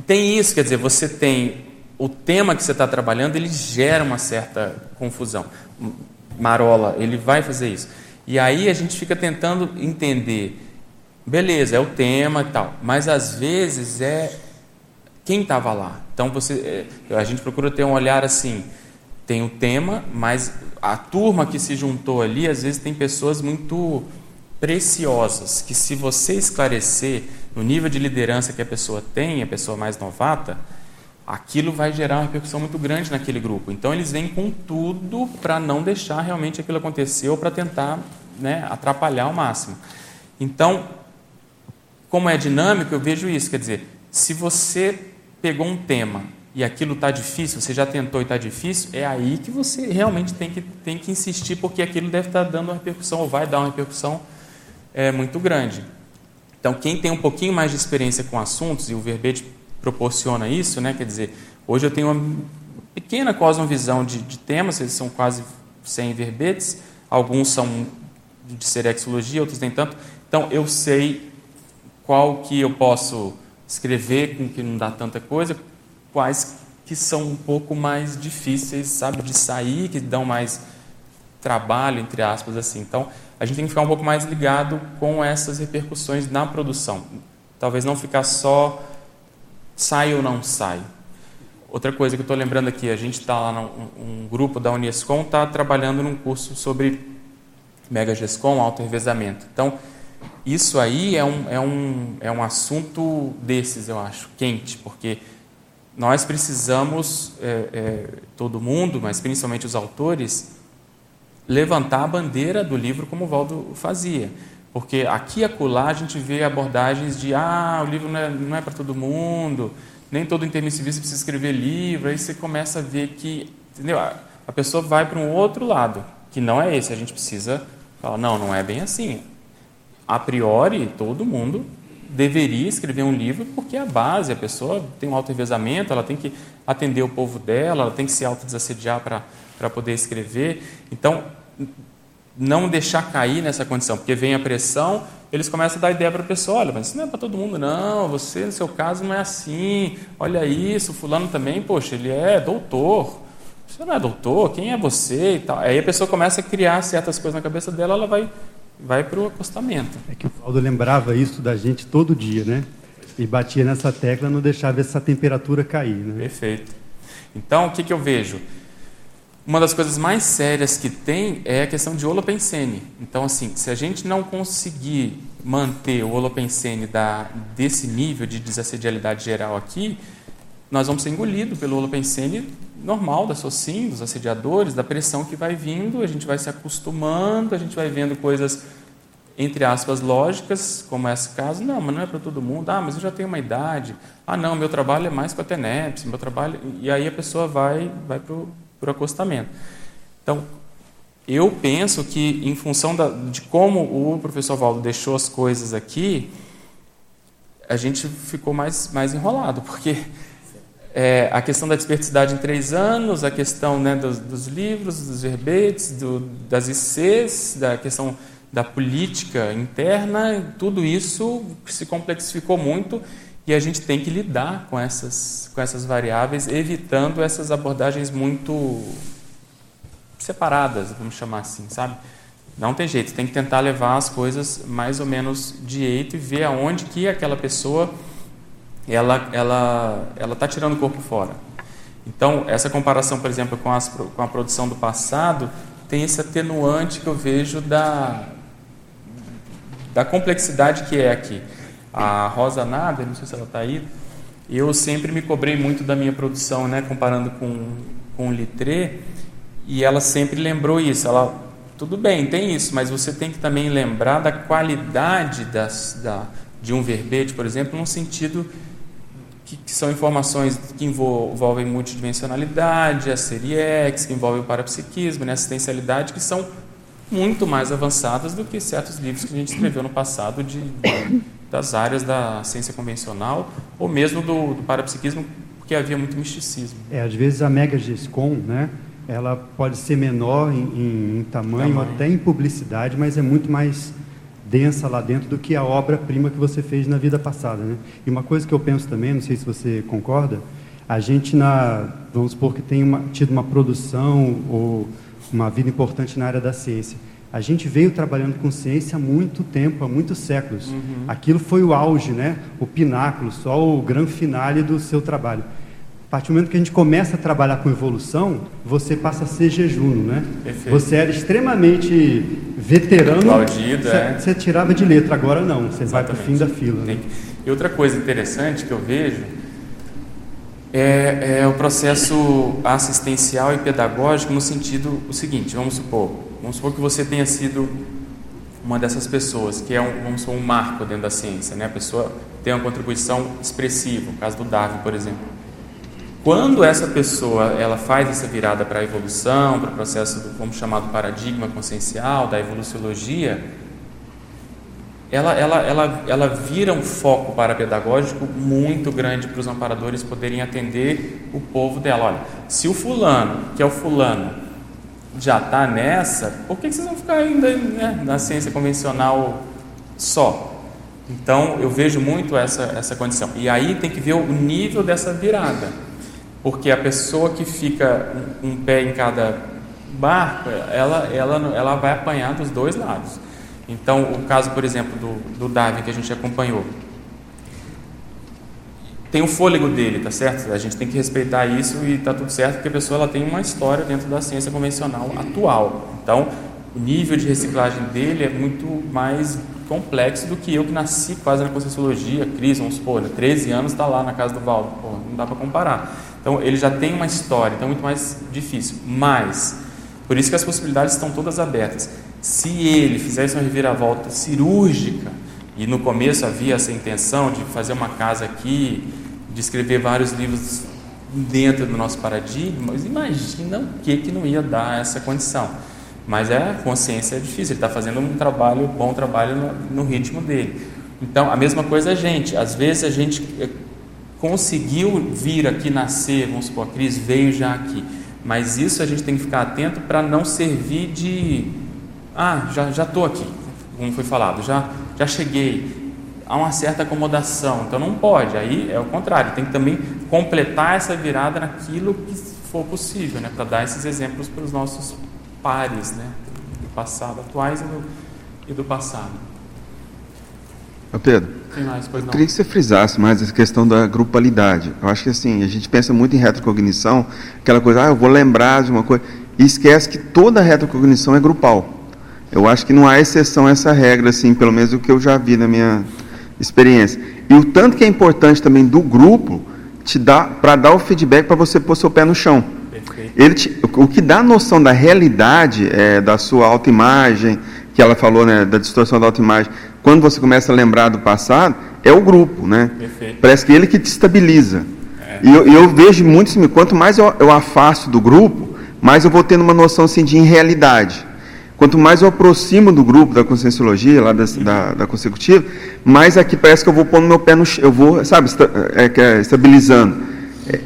tem isso, quer dizer, você tem o tema que você está trabalhando, ele gera uma certa confusão. Marola, ele vai fazer isso. E aí a gente fica tentando entender, beleza, é o tema e tal, mas às vezes é quem estava lá. Então você, é, a gente procura ter um olhar assim, tem o tema, mas a turma que se juntou ali, às vezes tem pessoas muito preciosas, que se você esclarecer no nível de liderança que a pessoa tem, a pessoa mais novata, aquilo vai gerar uma repercussão muito grande naquele grupo. Então eles vêm com tudo para não deixar realmente aquilo acontecer ou para tentar né, atrapalhar ao máximo. Então, como é dinâmico, eu vejo isso. Quer dizer, se você pegou um tema e aquilo está difícil, você já tentou e está difícil, é aí que você realmente tem que, tem que insistir, porque aquilo deve estar tá dando uma repercussão ou vai dar uma repercussão é, muito grande. Então, quem tem um pouquinho mais de experiência com assuntos, e o verbete proporciona isso, né? quer dizer, hoje eu tenho uma pequena cosmovisão de, de temas, eles são quase 100 verbetes, alguns são de serexologia, outros nem tanto. Então, eu sei qual que eu posso escrever com que não dá tanta coisa, quais que são um pouco mais difíceis, sabe, de sair, que dão mais trabalho, entre aspas, assim. Então, a gente tem que ficar um pouco mais ligado com essas repercussões na produção. Talvez não ficar só sai ou não sai. Outra coisa que eu estou lembrando aqui, a gente está lá, num, um grupo da Unescom está trabalhando num curso sobre Mega GESCOM, alto revezamento. Então, isso aí é um, é, um, é um assunto desses, eu acho, quente, porque nós precisamos, é, é, todo mundo, mas principalmente os autores, levantar a bandeira do livro como o Valdo fazia. Porque aqui e acolá a gente vê abordagens de ah, o livro não é, não é para todo mundo, nem todo intermissivista precisa escrever livro, aí você começa a ver que entendeu? a pessoa vai para um outro lado, que não é esse, a gente precisa falar, não, não é bem assim. A priori, todo mundo deveria escrever um livro porque é a base, a pessoa tem um auto-revezamento, ela tem que atender o povo dela, ela tem que se autodesassediar para poder escrever. Então, não deixar cair nessa condição, porque vem a pressão, eles começam a dar ideia para a pessoa, olha, mas isso não é para todo mundo não, você no seu caso não é assim, olha isso, fulano também, poxa, ele é doutor, você não é doutor, quem é você e tal. Aí a pessoa começa a criar certas coisas na cabeça dela, ela vai, vai para o acostamento. É que o Paulo lembrava isso da gente todo dia, né? E batia nessa tecla, não deixava essa temperatura cair, né? Perfeito. Então, o que, que eu vejo? uma das coisas mais sérias que tem é a questão de holopensene. Então, assim, se a gente não conseguir manter o holopensene da, desse nível de desassedialidade geral aqui, nós vamos ser engolidos pelo holopensene normal da SOCIM, dos assediadores, da pressão que vai vindo, a gente vai se acostumando, a gente vai vendo coisas, entre aspas, lógicas, como esse caso. Não, mas não é para todo mundo. Ah, mas eu já tenho uma idade. Ah, não, meu trabalho é mais com a TENEPS, meu trabalho... E aí a pessoa vai, vai para o acostamento. Então, eu penso que, em função da, de como o professor Valdo deixou as coisas aqui, a gente ficou mais, mais enrolado, porque é, a questão da desperticidade em três anos, a questão né, dos, dos, livros, dos verbetes, do, das ICs, da questão da política interna, tudo isso se complexificou muito e a gente tem que lidar com essas, com essas variáveis, evitando essas abordagens muito separadas, vamos chamar assim, sabe? Não tem jeito, tem que tentar levar as coisas mais ou menos de jeito e ver aonde que aquela pessoa ela ela ela está tirando o corpo fora. Então essa comparação, por exemplo, com, as, com a produção do passado tem esse atenuante que eu vejo da da complexidade que é aqui. A Rosa Nader, não sei se ela está aí, eu sempre me cobrei muito da minha produção, né, comparando com com o Litré, e ela sempre lembrou isso. Ela tudo bem, tem isso, mas você tem que também lembrar da qualidade das, da, de um verbete, por exemplo, no sentido que, que, são informações que envolvem multidimensionalidade, a série X, que envolvem o parapsiquismo, né, assistencialidade, que são muito mais avançadas do que certos livros que a gente escreveu no passado de, de das áreas da ciência convencional ou mesmo do, do parapsiquismo, porque havia muito misticismo. É, às vezes a Mega Giscom, né, ela pode ser menor em, em, em tamanho, tamanho, até em publicidade, mas é muito mais densa lá dentro do que a obra-prima que você fez na vida passada. Né? E uma coisa que eu penso também, não sei se você concorda, a gente, na, vamos supor que tem uma, tido uma produção ou uma vida importante na área da ciência. A gente veio trabalhando com ciência há muito tempo, há muitos séculos. Uhum. Aquilo foi o auge, né? o pináculo, só o grande finale do seu trabalho. A partir do momento que a gente começa a trabalhar com evolução, você passa a ser jejuno, né? Perfeito. Você era extremamente veterano. Aplaudido, você, é. você tirava de letra, agora não, você Exatamente. vai para o fim da fila. Né? E outra coisa interessante que eu vejo é, é, o processo assistencial e pedagógico no sentido o seguinte, vamos supor, vamos supor que você tenha sido uma dessas pessoas, que é um, vamos supor, um marco dentro da ciência, né? A pessoa tem uma contribuição expressiva, no caso do Darwin, por exemplo. Quando essa pessoa ela faz essa virada para a evolução, para o processo do como chamado paradigma consciencial, da evoluciologia, ela, ela, ela, ela vira um foco parapedagógico muito grande para os amparadores poderem atender o povo dela. Olha, se o fulano, que é o fulano, já está nessa, por que vocês vão ficar ainda né, na ciência convencional só? Então, eu vejo muito essa, essa condição. E aí tem que ver o nível dessa virada porque a pessoa que fica um, um pé em cada barco, ela, ela, ela vai apanhar dos dois lados. Então, o caso, por exemplo, do, do Darwin que a gente acompanhou, tem o fôlego dele, tá certo? A gente tem que respeitar isso e tá tudo certo, porque a pessoa ela tem uma história dentro da ciência convencional atual. Então, o nível de reciclagem dele é muito mais complexo do que eu que nasci quase na Conscienciologia, Cris, vamos supor, 13 anos está lá na casa do Valdo, Pô, não dá para comparar. Então ele já tem uma história, então é muito mais difícil. Mas, por isso que as possibilidades estão todas abertas. Se ele fizesse uma reviravolta cirúrgica, e no começo havia essa intenção de fazer uma casa aqui, de escrever vários livros dentro do nosso paradigma, mas imagina o que, que não ia dar essa condição. Mas é, a consciência é difícil, ele está fazendo um trabalho, um bom trabalho no, no ritmo dele. Então, a mesma coisa a gente. Às vezes a gente conseguiu vir aqui nascer, vamos supor, a Cris veio já aqui. Mas isso a gente tem que ficar atento para não servir de ah, já estou aqui, como foi falado, já já cheguei. Há uma certa acomodação, então não pode. Aí é o contrário, tem que também completar essa virada naquilo que for possível, né, para dar esses exemplos para os nossos pares, né, do passado, atuais e do, e do passado. Pedro, eu queria que você frisasse mais essa questão da grupalidade. Eu acho que assim, a gente pensa muito em retrocognição, aquela coisa, ah, eu vou lembrar de uma coisa, e esquece que toda retrocognição é grupal. Eu acho que não há exceção a essa regra, assim, pelo menos o que eu já vi na minha experiência. E o tanto que é importante também do grupo te dá para dar o feedback para você pôr seu pé no chão. Ele te, o que dá a noção da realidade é, da sua autoimagem, que ela falou, né, da distorção da autoimagem, quando você começa a lembrar do passado, é o grupo, né? Perfeito. Parece que ele que te estabiliza. É. E eu, eu, vejo muito assim, quanto mais eu, eu, afasto do grupo, mais eu vou tendo uma noção assim, de irrealidade. Quanto mais eu aproximo do grupo da conscienciologia, lá da, da, da consecutiva, mais aqui parece que eu vou pondo meu pé no chão, eu vou, sabe, esta, é, é, estabilizando.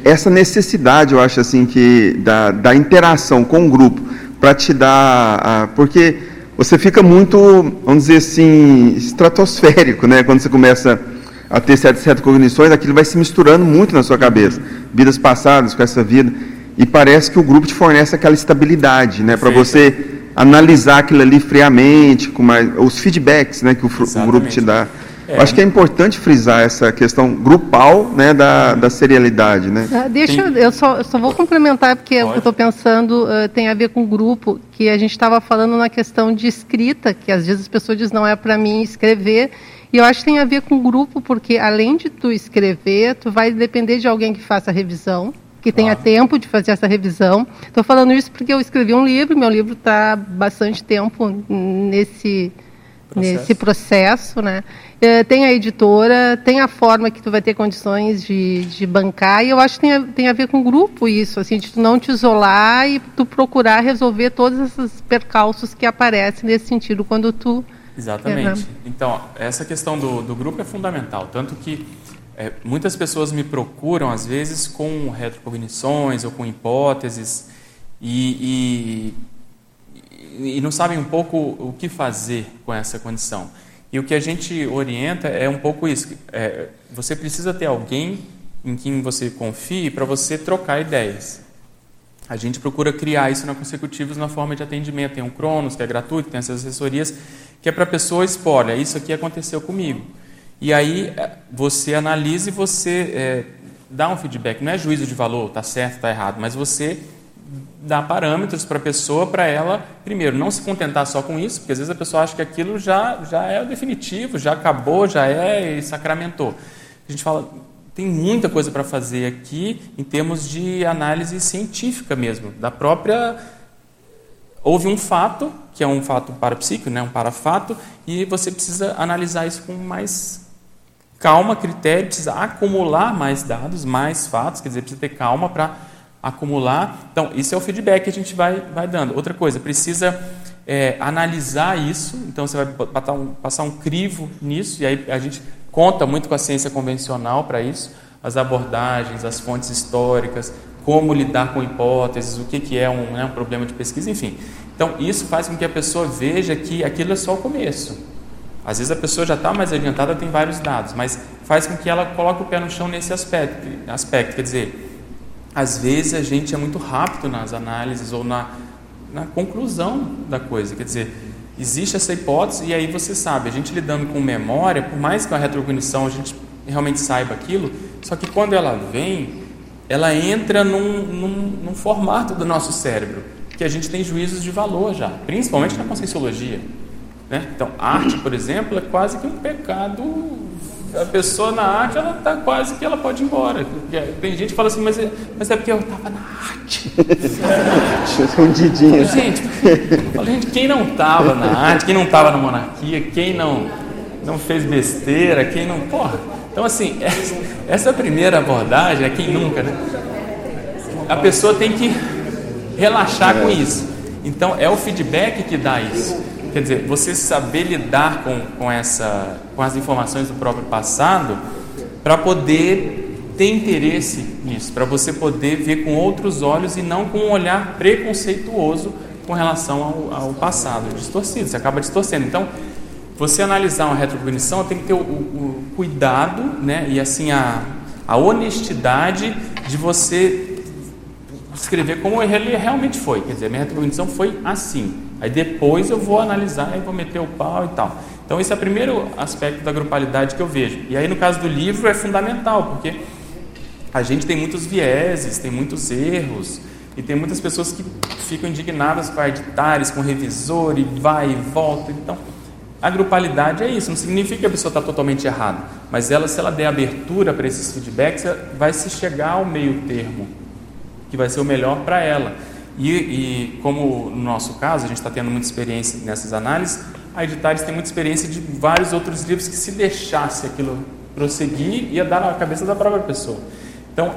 essa necessidade, eu acho assim, que da, da interação com o grupo, para te dar. A, porque você fica muito, vamos dizer assim, estratosférico, né? Quando você começa a ter certas, certas cognições, aquilo vai se misturando muito na sua cabeça. Vidas passadas com essa vida. E parece que o grupo te fornece aquela estabilidade, né? Para você analisar aquilo ali friamente, com mais, os feedbacks né, que o, o grupo te dá. É. Acho que é importante frisar essa questão grupal né, da, da serialidade. Né? Ah, deixa eu, eu só, eu só vou complementar, porque Pode. o que eu estou pensando uh, tem a ver com o grupo, que a gente estava falando na questão de escrita, que às vezes as pessoas dizem não é para mim escrever, e eu acho que tem a ver com o grupo, porque além de tu escrever, tu vai depender de alguém que faça a revisão, que tenha tempo de fazer essa revisão. Estou falando isso porque eu escrevi um livro, meu livro está bastante tempo nesse processo. nesse processo, né? É, tem a editora, tem a forma que tu vai ter condições de, de bancar, e eu acho que tem a, tem a ver com o grupo isso, assim, de tu não te isolar e tu procurar resolver todos esses percalços que aparecem nesse sentido quando tu... Exatamente. Né? Então, essa questão do, do grupo é fundamental, tanto que é, muitas pessoas me procuram, às vezes, com retrocognições ou com hipóteses e, e, e, não sabem um pouco o que fazer com essa condição. E o que a gente orienta é um pouco isso: é, você precisa ter alguém em quem você confie para você trocar ideias. A gente procura criar isso na Consecutivos na forma de atendimento. Tem um Cronos, que é gratuito, tem essas assessorias, que é para a pessoa expor: olha, isso aqui aconteceu comigo. E aí é, você analisa e você é, dá um feedback. Não é juízo de valor, está certo, está errado, mas você dá parâmetros para a pessoa, para ela, primeiro, não se contentar só com isso, porque às vezes a pessoa acha que aquilo já, já é o definitivo, já acabou, já é e sacramentou. A gente fala, tem muita coisa para fazer aqui em termos de análise científica mesmo, da própria. Houve um fato, que é um fato parapsíquico, né, um parafato, e você precisa analisar isso com mais calma, critério, precisa acumular mais dados, mais fatos, quer dizer, precisa ter calma para acumular. Então, isso é o feedback que a gente vai, vai dando. Outra coisa, precisa é, analisar isso, então você vai passar um, passar um crivo nisso, e aí a gente conta muito com a ciência convencional para isso, as abordagens, as fontes históricas, como lidar com hipóteses, o que, que é um, né, um problema de pesquisa, enfim. Então, isso faz com que a pessoa veja que aquilo é só o começo. Às vezes a pessoa já está mais adiantada, tem vários dados, mas faz com que ela coloque o pé no chão nesse aspecto. aspecto. Quer dizer, às vezes a gente é muito rápido nas análises ou na, na conclusão da coisa. Quer dizer, existe essa hipótese e aí você sabe, a gente lidando com memória, por mais que a retrocognição a gente realmente saiba aquilo, só que quando ela vem, ela entra num, num, num formato do nosso cérebro, que a gente tem juízos de valor já, principalmente na conscienciologia. Né? Então, arte, por exemplo, é quase que um pecado. A pessoa na arte, ela está quase que ela pode ir embora. Tem gente que fala assim, mas é, mas é porque eu estava na arte. (laughs) Escondidinho. gente, gente, quem não estava na arte, quem não estava na monarquia, quem não, não fez besteira, quem não. Porra. Então, assim, (laughs) essa, essa primeira abordagem é quem nunca, né? A pessoa tem que relaxar com isso. Então, é o feedback que dá isso. Quer dizer, você saber lidar com, com, essa, com as informações do próprio passado para poder ter interesse nisso, para você poder ver com outros olhos e não com um olhar preconceituoso com relação ao, ao passado, distorcido, você acaba distorcendo. Então, você analisar uma retrocognição tem que ter o, o, cuidado né, e assim a, a honestidade de você escrever como ele realmente foi. Quer dizer, minha retrocognição foi assim. Aí depois eu vou analisar e vou meter o pau e tal. Então esse é o primeiro aspecto da grupalidade que eu vejo. E aí no caso do livro é fundamental, porque a gente tem muitos vieses, tem muitos erros, e tem muitas pessoas que ficam indignadas com editares, com revisor, e vai e volta. Então, a grupalidade é isso, não significa que a pessoa está totalmente errada, mas ela, se ela der abertura para esses feedbacks, vai se chegar ao meio termo, que vai ser o melhor para ela. E, e, como no nosso caso, a gente está tendo muita experiência nessas análises, a Editares tem muita experiência de vários outros livros que se deixasse aquilo prosseguir, ia dar na cabeça da própria pessoa. Então,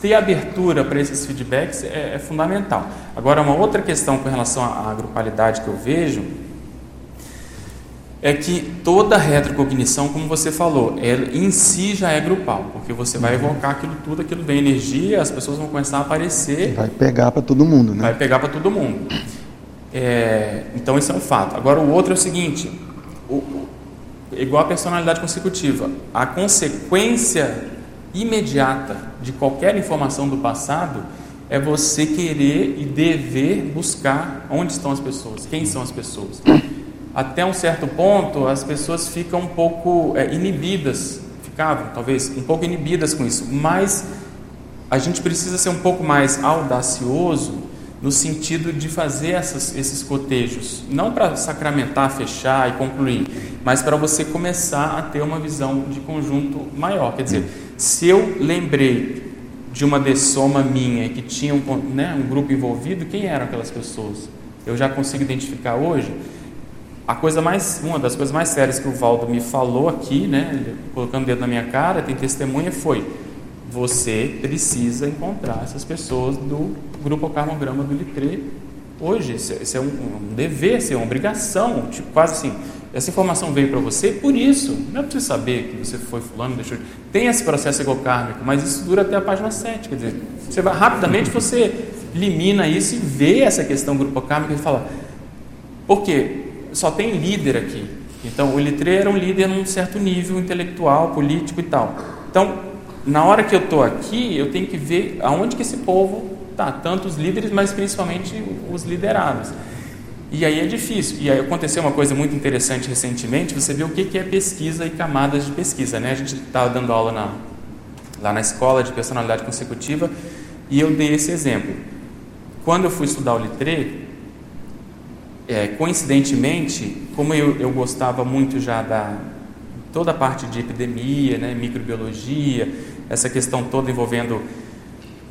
ter abertura para esses feedbacks é, é, fundamental. Agora, uma outra questão com relação à, grupalidade que eu vejo é que toda retrocognição, como você falou, ela em si já é grupal, porque você vai evocar aquilo tudo, aquilo vem energia, as pessoas vão começar a aparecer. Vai pegar para todo mundo, né? Vai pegar para todo mundo. É, então, esse é um fato. Agora, o outro é o seguinte: o, igual a personalidade consecutiva, a consequência imediata de qualquer informação do passado é você querer e dever buscar onde estão as pessoas, quem são as pessoas até um certo ponto, as pessoas ficam um pouco é, inibidas, ficavam talvez um pouco inibidas com isso, mas a gente precisa ser um pouco mais audacioso no sentido de fazer essas, esses cotejos, não para sacramentar, fechar e concluir, mas para você começar a ter uma visão de conjunto maior. Quer dizer, se eu lembrei de uma dessoma minha que tinha um, né, um grupo envolvido, quem eram aquelas pessoas? Eu já consigo identificar hoje? A coisa mais, uma das coisas mais sérias que o Valdo me falou aqui, né, colocando o dedo na minha cara, tem testemunha, foi: você precisa encontrar essas pessoas do grupo Carmograma do Litré hoje. Isso é um, um dever, isso é uma obrigação, tipo, quase assim. Essa informação veio para você por isso. Não é preciso saber que você foi fulano, deixou. Tem esse processo egocármico, mas isso dura até a página 7. Quer dizer, você vai, rapidamente você elimina isso e vê essa questão grupo kármico e fala. Por quê? Só tem líder aqui. Então, o Litré era um líder num certo nível intelectual, político e tal. Então, na hora que eu estou aqui, eu tenho que ver aonde que esse povo está, tanto os líderes, mas principalmente os liderados. E aí é difícil. E aí aconteceu uma coisa muito interessante recentemente, você vê o que é pesquisa e camadas de pesquisa. Né? A gente estava dando aula na, lá na escola de personalidade consecutiva e eu dei esse exemplo. Quando eu fui estudar o Litré, é, coincidentemente, como eu, eu gostava muito já da toda a parte de epidemia, né, microbiologia, essa questão toda envolvendo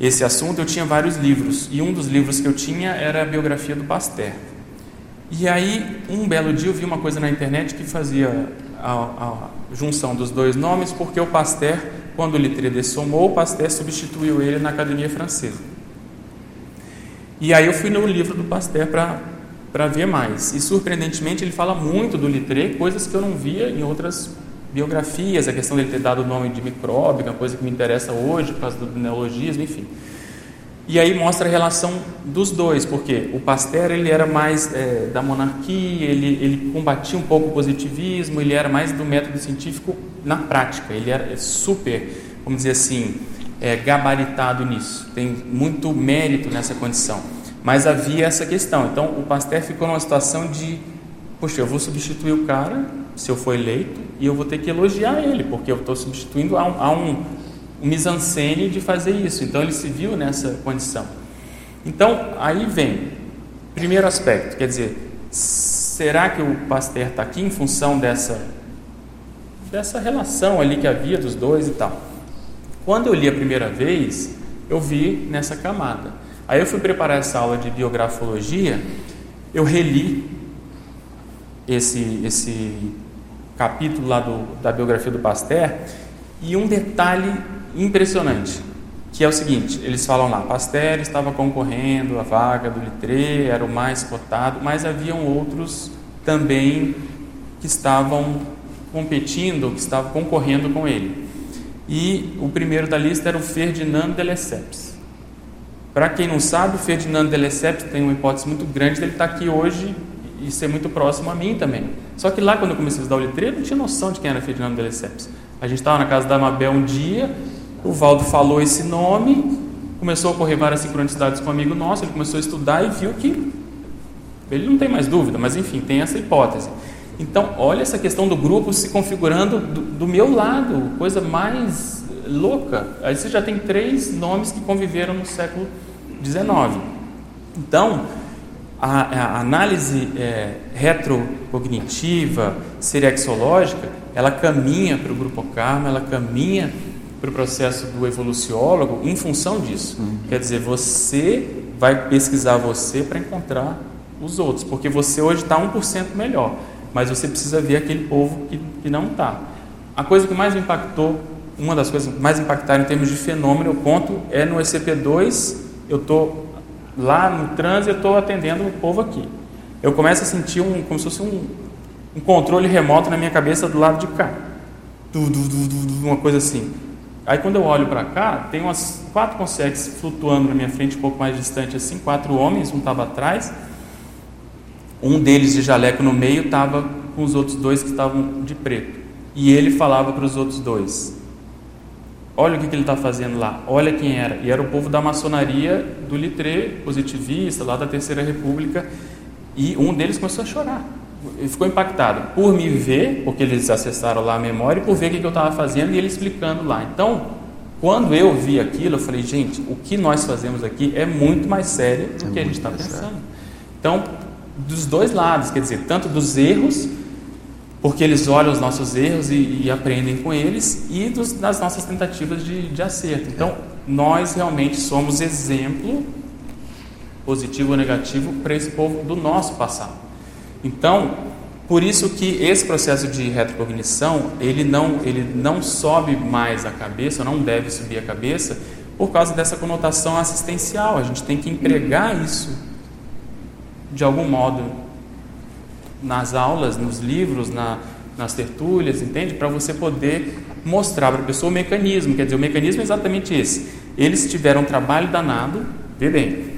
esse assunto, eu tinha vários livros. E um dos livros que eu tinha era a biografia do Pasteur. E aí, um belo dia, eu vi uma coisa na internet que fazia a, a junção dos dois nomes, porque o Pasteur, quando Littré dessomou, o Pasteur substituiu ele na Academia Francesa. E aí eu fui no livro do Pasteur para para ver mais. E surpreendentemente ele fala muito do Littré, coisas que eu não via em outras biografias, a questão dele ter dado o nome de micróbio, é uma coisa que me interessa hoje por causa do neologismo, enfim. E aí mostra a relação dos dois, porque o Pasteur ele era mais é, da monarquia, ele, ele combatia um pouco o positivismo, ele era mais do método científico na prática, ele era super, vamos dizer assim, é, gabaritado nisso, tem muito mérito nessa condição. Mas havia essa questão. Então o Pasteur ficou numa situação de, poxa, eu vou substituir o cara, se eu for eleito, e eu vou ter que elogiar ele, porque eu estou substituindo a um, a um, um mise-en-scène de fazer isso. Então ele se viu nessa condição. Então aí vem, primeiro aspecto, quer dizer, será que o Pasteur está aqui em função dessa, dessa relação ali que havia dos dois e tal? Quando eu li a primeira vez, eu vi nessa camada. Aí eu fui preparar essa aula de biografologia, eu reli esse, esse capítulo lá do, da biografia do Pasteur e um detalhe impressionante, que é o seguinte, eles falam lá, Pasteur estava concorrendo à vaga do Litré, era o mais cotado, mas haviam outros também que estavam competindo, que estavam concorrendo com ele. E o primeiro da lista era o Ferdinand de Lesseps. Para quem não sabe, o Ferdinando de Lesseps tem uma hipótese muito grande dele estar tá aqui hoje e ser muito próximo a mim também. Só que lá, quando eu comecei a estudar o letreiro, eu não tinha noção de quem era Ferdinando de Lesseps. A gente estava na casa da Mabel um dia, o Valdo falou esse nome, começou a ocorrer várias sincronicidades com um amigo nosso, ele começou a estudar e viu que ele não tem mais dúvida, mas enfim, tem essa hipótese. Então, olha essa questão do grupo se configurando do, do meu lado, coisa mais louca. Aí você já tem três nomes que conviveram no século XIX. Então, a, a análise é, retrocognitiva, serexológica, ela caminha para o grupo karma, ela caminha para o processo do evoluciólogo em função disso. Uhum. Quer dizer, você vai pesquisar você para encontrar os outros, porque você hoje está 1% melhor, mas você precisa ver aquele povo que, que não está. A coisa que mais me impactou uma das coisas mais impactaram em termos de fenômeno, eu conto, é no ECP2, eu estou lá no trânsito, eu estou atendendo o povo aqui. Eu começo a sentir um, como se fosse um, um controle remoto na minha cabeça do lado de cá. Du, du, du, uma coisa assim. Aí quando eu olho para cá, tem umas quatro consegues flutuando na minha frente, um pouco mais distante assim, quatro homens, um estava atrás, um deles de jaleco no meio estava com os outros dois que estavam de preto. E ele falava para os outros dois: Olha o que, que ele está fazendo lá, olha quem era. E era o povo da maçonaria do Litré, positivista, lá da Terceira República. E um deles começou a chorar. Ele ficou impactado por me ver, porque eles acessaram lá a memória, e por ver o que, que eu estava fazendo e ele explicando lá. Então, quando eu vi aquilo, eu falei, gente, o que nós fazemos aqui é muito mais sério do é que a gente está pensando. Então, dos dois lados, quer dizer, tanto dos erros porque eles olham os nossos erros e, e aprendem com eles, e dos, das nossas tentativas de, de acerto. Então, nós realmente somos exemplo, positivo ou negativo, para esse povo do nosso passado. Então, por isso que esse processo de retrocognição, ele não, ele não sobe mais a cabeça, não deve subir a cabeça, por causa dessa conotação assistencial. A gente tem que empregar isso de algum modo nas aulas, nos livros, na, nas tertúlias, entende? Para você poder mostrar para a pessoa o mecanismo. Quer dizer, o mecanismo é exatamente esse. Eles tiveram um trabalho danado, vê bem,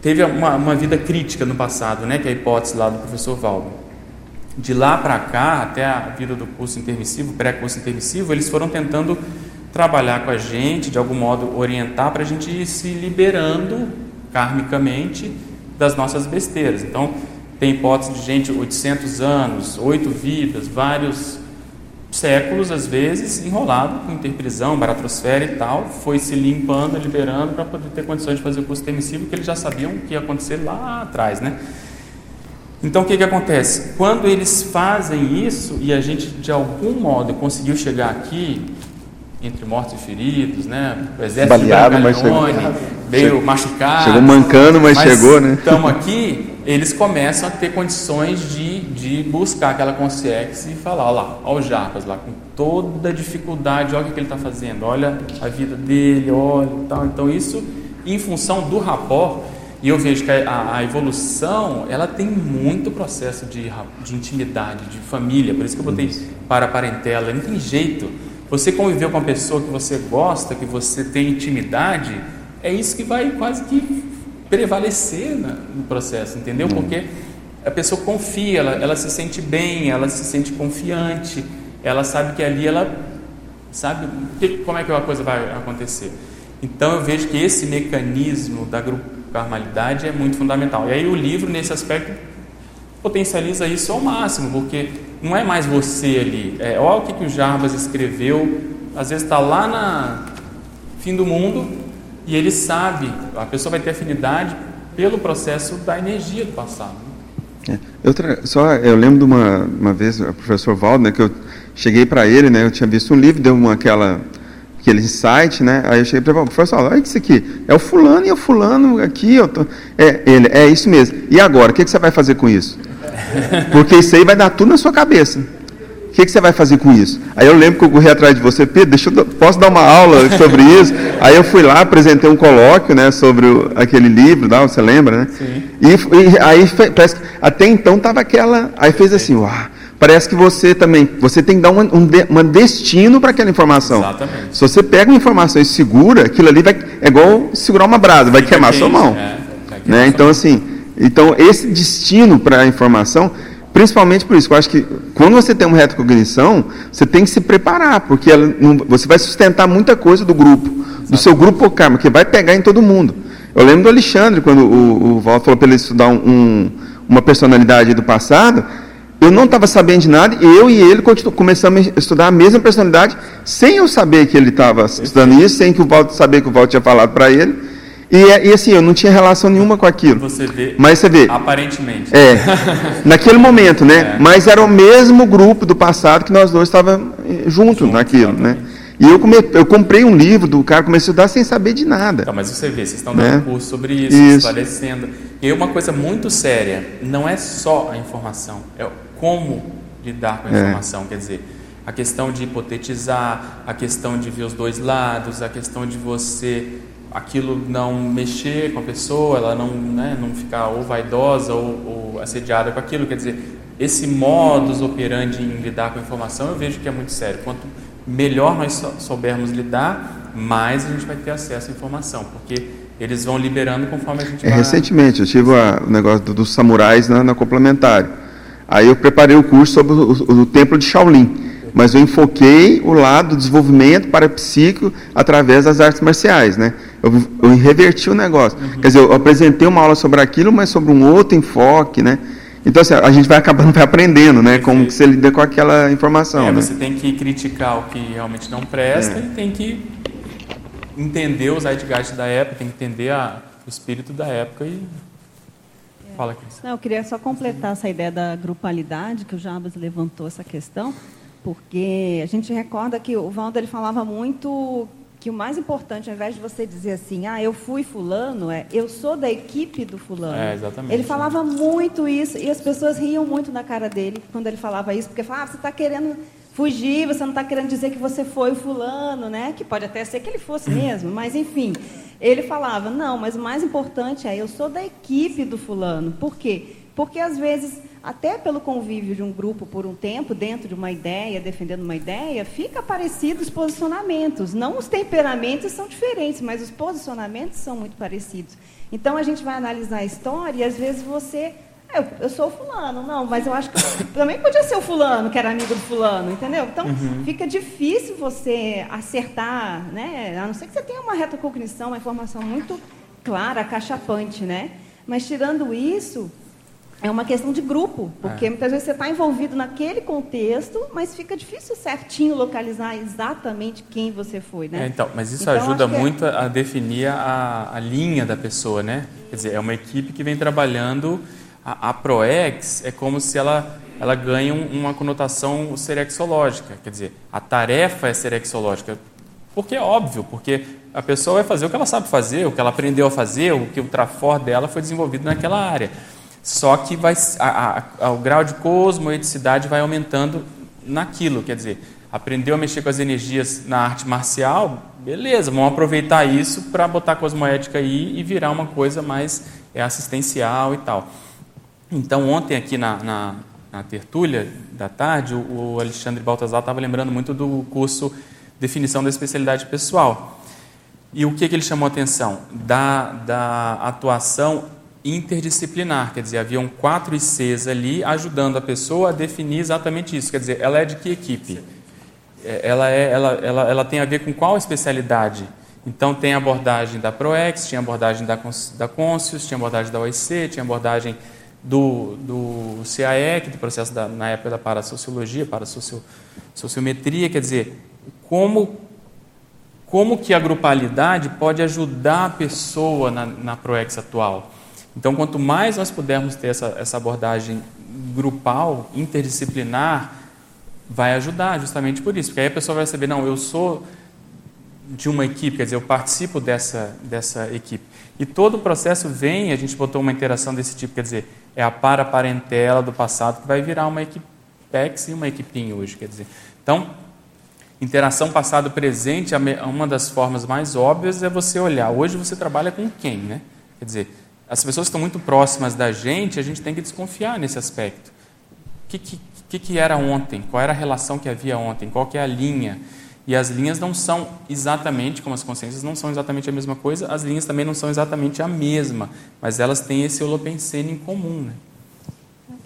teve uma, uma vida crítica no passado, né, que é a hipótese lá do professor Valdo. De lá para cá, até a vida do curso intermissivo, pré-curso intermissivo, eles foram tentando trabalhar com a gente, de algum modo orientar para a gente ir se liberando karmicamente das nossas besteiras. Então, tem hipótese de gente 800 anos, oito vidas, vários séculos, às vezes, enrolado com interprisão, baratrosfera e tal, foi se limpando, liberando para poder ter condições de fazer o curso permissivo, que eles já sabiam o que ia acontecer lá atrás, né? Então, o que, que acontece? Quando eles fazem isso e a gente, de algum modo, conseguiu chegar aqui, entre mortos e feridos, né? O exército Baleado, mas chegou, veio machucado. Chegou mancando, mas, mas chegou, né? Estamos aqui, eles começam a ter condições de, de buscar aquela consciência e falar, olha lá, olha o Jacas lá, com toda a dificuldade, olha o que ele está fazendo, olha a vida dele, olha tal. Então isso, em função do rapport, e eu vejo que a, a, evolução, ela tem muito processo de, de intimidade, de família, por isso que eu botei para a parentela, não tem jeito. Você conviveu com uma pessoa que você gosta, que você tem intimidade, é isso que vai quase que prevalecer no processo, entendeu? Uhum. Porque a pessoa confia, ela, ela se sente bem, ela se sente confiante, ela sabe que ali ela sabe que, como é que a coisa vai acontecer. Então eu vejo que esse mecanismo da grupalidade é muito fundamental. E aí o livro, nesse aspecto, potencializa isso ao máximo, porque não é mais você ali. É, olha o que, que o Jarbas escreveu, às vezes está lá na fim do mundo, e ele sabe, a pessoa vai ter afinidade pelo processo da energia do passado. É. Eu, só, eu lembro de uma, uma vez, o professor Valdo, né, que eu cheguei para ele, né, eu tinha visto um livro, deu uma, aquela, aquele insight, né, aí eu cheguei para ele, professor, olha isso aqui, é o fulano e o fulano aqui, eu tô, é ele, é isso mesmo. E agora, o que, que você vai fazer com isso? (laughs) Porque isso aí vai dar tudo na sua cabeça que, que você vai fazer com isso? Aí eu lembro que eu corri atrás de você, Pedro, deixa eu, posso dar uma aula sobre (laughs) isso? Aí eu fui lá, apresentei um colóquio né, sobre o, aquele livro, não, você lembra, né? Sim. E, e aí parece que, até então estava aquela. Aí fez assim, uau, parece que você também, você tem que dar um, um, um destino para aquela informação. Exatamente. Se você pega uma informação e segura, aquilo ali vai, é igual segurar uma brasa, vai queimar sua mão. É, né? Então, assim, então esse destino para a informação Principalmente por isso, eu acho que quando você tem uma retrocognição, você tem que se preparar, porque não, você vai sustentar muita coisa do grupo, do seu grupo karma, que vai pegar em todo mundo. Eu lembro do Alexandre, quando o, o Walter falou para ele estudar um, um, uma personalidade do passado, eu não estava sabendo de nada, e eu e ele começamos a estudar a mesma personalidade, sem eu saber que ele estava estudando isso, sem que o Walter saber que o Walter tinha falado para ele. E, e, assim, eu não tinha relação nenhuma com aquilo. Você vê. Mas você vê. Aparentemente. É. (laughs) naquele momento, né? É. Mas era o mesmo grupo do passado que nós dois estávamos eh, juntos Junto, naquilo, né? E eu, come, eu comprei um livro do cara, comecei a estudar sem saber de nada. Então, mas você vê, vocês estão dando né? curso sobre isso, isso, esclarecendo. E uma coisa muito séria, não é só a informação, é como lidar com a é. informação. É. Quer dizer, a questão de hipotetizar, a questão de ver os dois lados, a questão de você aquilo não mexer com a pessoa, ela não, né, não ficar ou vaidosa ou, ou assediada com aquilo. Quer dizer, esse modus operandi em lidar com a informação, eu vejo que é muito sério. Quanto melhor nós soubermos lidar, mais a gente vai ter acesso à informação, porque eles vão liberando conforme a gente é, vai... Recentemente, eu tive o negócio do, dos samurais na, na complementar. Aí eu preparei o curso sobre o, o, o templo de Shaolin mas eu enfoquei o lado do desenvolvimento parapsíquico através das artes marciais, né? Eu, eu reverti o negócio. Uhum. Quer dizer, eu apresentei uma aula sobre aquilo, mas sobre um outro enfoque, né? Então, assim, a gente vai acabando (laughs) vai aprendendo, né? Como que você lida com aquela informação. É, né? você tem que criticar o que realmente não presta é. e tem que entender os zeitgeist da época, tem que entender a, o espírito da época e é. Fala, Cris. Não, eu queria só completar essa ideia da grupalidade, que o Jabas levantou essa questão, porque a gente recorda que o Valdo ele falava muito que o mais importante, ao invés de você dizer assim, ah, eu fui fulano, é eu sou da equipe do fulano. É, exatamente. Ele falava muito isso e as pessoas riam muito na cara dele quando ele falava isso, porque falava, ah, você está querendo fugir, você não está querendo dizer que você foi o fulano, né? Que pode até ser que ele fosse mesmo, mas enfim. Ele falava, não, mas o mais importante é, eu sou da equipe do fulano. Por quê? Porque às vezes até pelo convívio de um grupo por um tempo, dentro de uma ideia, defendendo uma ideia, fica parecido os posicionamentos. Não os temperamentos são diferentes, mas os posicionamentos são muito parecidos. Então a gente vai analisar a história e às vezes você. Eu, eu sou o fulano, não, mas eu acho que também podia ser o fulano, que era amigo do fulano, entendeu? Então uhum. fica difícil você acertar, né? A não ser que você tenha uma reta cognição, uma informação muito clara, cachapante, né? Mas tirando isso, é uma questão de grupo, porque é. muitas vezes você está envolvido naquele contexto, mas fica difícil certinho localizar exatamente quem você foi, né? É, então, mas isso então, ajuda é muito é... a definir a, a, linha da pessoa, né? Quer dizer, é uma equipe que vem trabalhando. A, a ProEx é como se ela, ela ganhe uma conotação serexológica, quer dizer, a tarefa é serexológica. Porque é óbvio, porque a pessoa vai fazer o que ela sabe fazer, o que ela aprendeu a fazer, o que o trafor dela foi desenvolvido naquela área. Só que vai, a, a, o grau de cosmoeticidade vai aumentando naquilo, quer dizer, aprendeu a mexer com as energias na arte marcial, beleza, vamos aproveitar isso para botar cosmoética aí e virar uma coisa mais é, assistencial e tal. Então, ontem aqui na, na, na tertúlia da tarde, o, o Alexandre Baltazar estava lembrando muito do curso Definição da Especialidade Pessoal. E o que, que ele chamou a atenção? Da, da atuação interdisciplinar, quer dizer, haviam quatro ICs ali ajudando a pessoa a definir exatamente isso, quer dizer, ela é de que equipe? É, ela, é, ela, ela, ela tem a ver com qual especialidade? Então, tem a abordagem da ProEx, tinha abordagem da, da Conscius, tinha abordagem da OIC, tinha abordagem do, do CAEC, do processo da, na época da parasociologia, parasociometria, quer dizer, como, como que a grupalidade pode ajudar a pessoa na, na ProEx atual? Então, quanto mais nós pudermos ter essa, essa abordagem grupal, interdisciplinar, vai ajudar justamente por isso. Porque aí a pessoa vai saber, não, eu sou de uma equipe, quer dizer, eu participo dessa, dessa equipe. E todo o processo vem, a gente botou uma interação desse tipo, quer dizer, é a para-parentela do passado que vai virar uma equipe PEX e uma equipinha hoje, quer dizer. Então, interação passado-presente, uma das formas mais óbvias é você olhar, hoje você trabalha com quem, né? Quer dizer, as pessoas que estão muito próximas da gente, a gente tem que desconfiar nesse aspecto. O que, que, que era ontem? Qual era a relação que havia ontem? Qual que é a linha? E as linhas não são exatamente, como as consciências não são exatamente a mesma coisa, as linhas também não são exatamente a mesma, mas elas têm esse holopensene em comum. Né?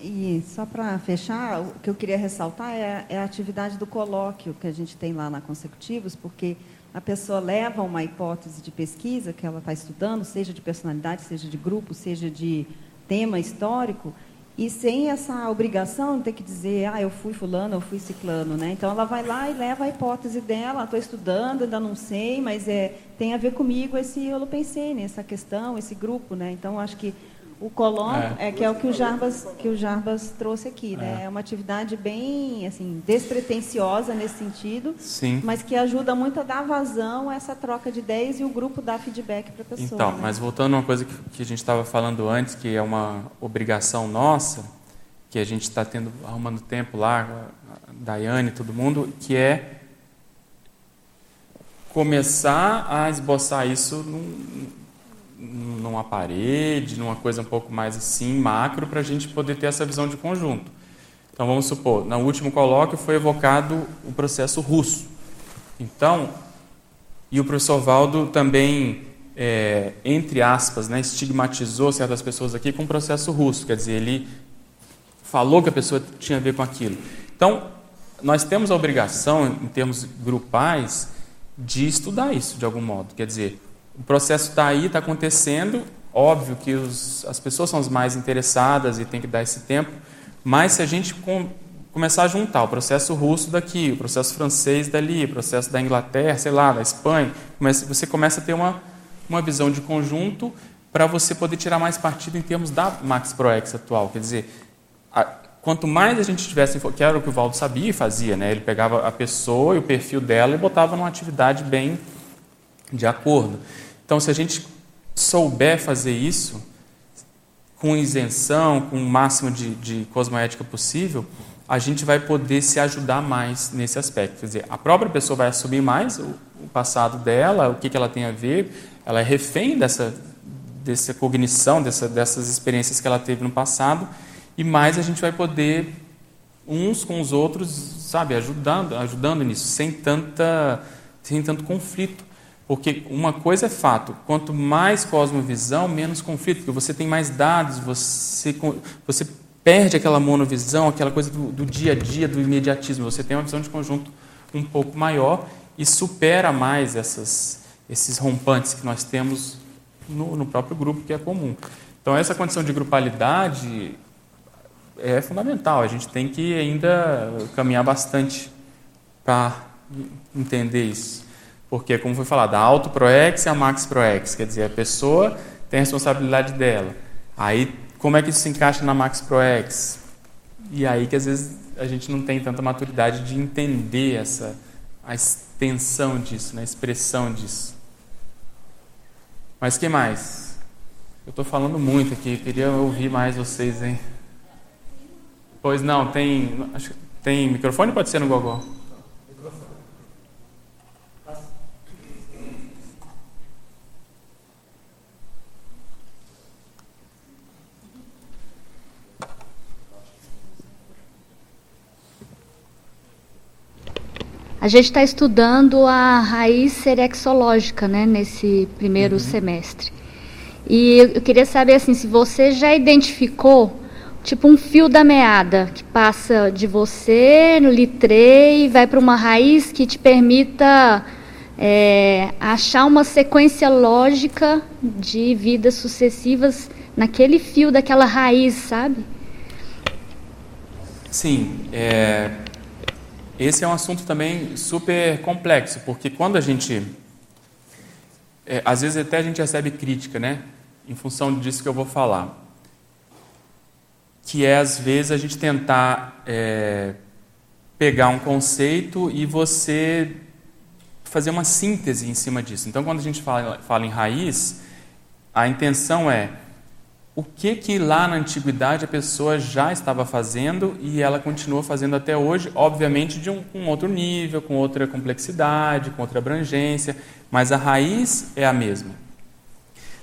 E só para fechar, o que eu queria ressaltar é, é a atividade do colóquio que a gente tem lá na Consecutivos, porque a pessoa leva uma hipótese de pesquisa que ela está estudando, seja de personalidade, seja de grupo, seja de tema histórico, e sem essa obrigação de ter que dizer, ah, eu fui fulano, eu fui ciclano, né? Então ela vai lá e leva a hipótese dela, estou estudando, ainda não sei, mas é, tem a ver comigo esse holopensene, essa questão, esse grupo, né? Então acho que o colóquio é. é. que é o que o Jarbas que o Jarbas trouxe aqui, né? É. é uma atividade bem assim despretensiosa nesse sentido, Sim. mas que ajuda muito a dar vazão a essa troca de ideias e o grupo dar feedback para a pessoa. Então, né? mas voltando a uma coisa que, que a gente estava falando antes, que é uma obrigação nossa, que a gente está tendo arrumando tempo lá, a Daiane, todo mundo, que é começar a esboçar isso num, numa parede, numa coisa um pouco mais assim, macro, para a gente poder ter essa visão de conjunto. Então vamos supor, no último colóquio foi evocado o processo russo. Então, e o professor Valdo também, é, entre aspas, né, estigmatizou certas pessoas aqui com o processo russo, quer dizer, ele falou que a pessoa tinha a ver com aquilo. Então, nós temos a obrigação, em termos grupais, de estudar isso de algum modo. Quer dizer, o processo está aí, está acontecendo, óbvio que os, as pessoas são as mais interessadas e tem que dar esse tempo, mas se a gente com, começar a juntar o processo russo daqui, o processo francês dali, o processo da Inglaterra, sei lá, da Espanha, você começa a ter uma, uma visão de conjunto para você poder tirar mais partido em termos da Max ProEx atual. Quer dizer, a, quanto mais a gente tivesse, que era o que o Valdo sabia e fazia, né? ele pegava a pessoa e o perfil dela e botava numa atividade bem de acordo. Então, se a gente souber fazer isso, com isenção, com o máximo de, de cosmoética possível, a gente vai poder se ajudar mais nesse aspecto. Quer dizer, a própria pessoa vai assumir mais o, o passado dela, o que, que ela tem a ver, ela é refém dessa, dessa cognição, dessa, dessas experiências que ela teve no passado, e mais a gente vai poder uns com os outros, sabe, ajudando, ajudando nisso, sem tanta, sem tanto conflito. Porque uma coisa é fato, quanto mais cosmovisão, menos conflito, porque você tem mais dados, você, você perde aquela monovisão, aquela coisa do, do dia a dia, do imediatismo. Você tem uma visão de conjunto um pouco maior e supera mais essas, esses rompantes que nós temos no, no próprio grupo, que é comum. Então, essa condição de grupalidade é fundamental. A gente tem que ainda caminhar bastante para entender isso. Porque, como foi falado, a auto proex e a max proex, quer dizer, a pessoa tem a responsabilidade dela. Aí, como é que isso se encaixa na max proex? E aí que às vezes a gente não tem tanta maturidade de entender essa a extensão disso, né, a expressão disso. Mas que mais? Eu estou falando muito aqui, queria ouvir mais vocês, hein? Pois não, tem. Acho, tem microfone pode ser no Gogó? A gente está estudando a raiz serexológica, né, nesse primeiro uhum. semestre. E eu queria saber assim, se você já identificou tipo um fio da meada que passa de você no litrei e vai para uma raiz que te permita é, achar uma sequência lógica de vidas sucessivas naquele fio daquela raiz, sabe? Sim, é, esse é um assunto também super complexo, porque quando a gente, é, às vezes até a gente recebe crítica, né, em função disso que eu vou falar que é às vezes a gente tentar é, pegar um conceito e você fazer uma síntese em cima disso. Então, quando a gente fala, fala em raiz, a intenção é o que que lá na antiguidade a pessoa já estava fazendo e ela continua fazendo até hoje, obviamente de um, um outro nível, com outra complexidade, com outra abrangência, mas a raiz é a mesma.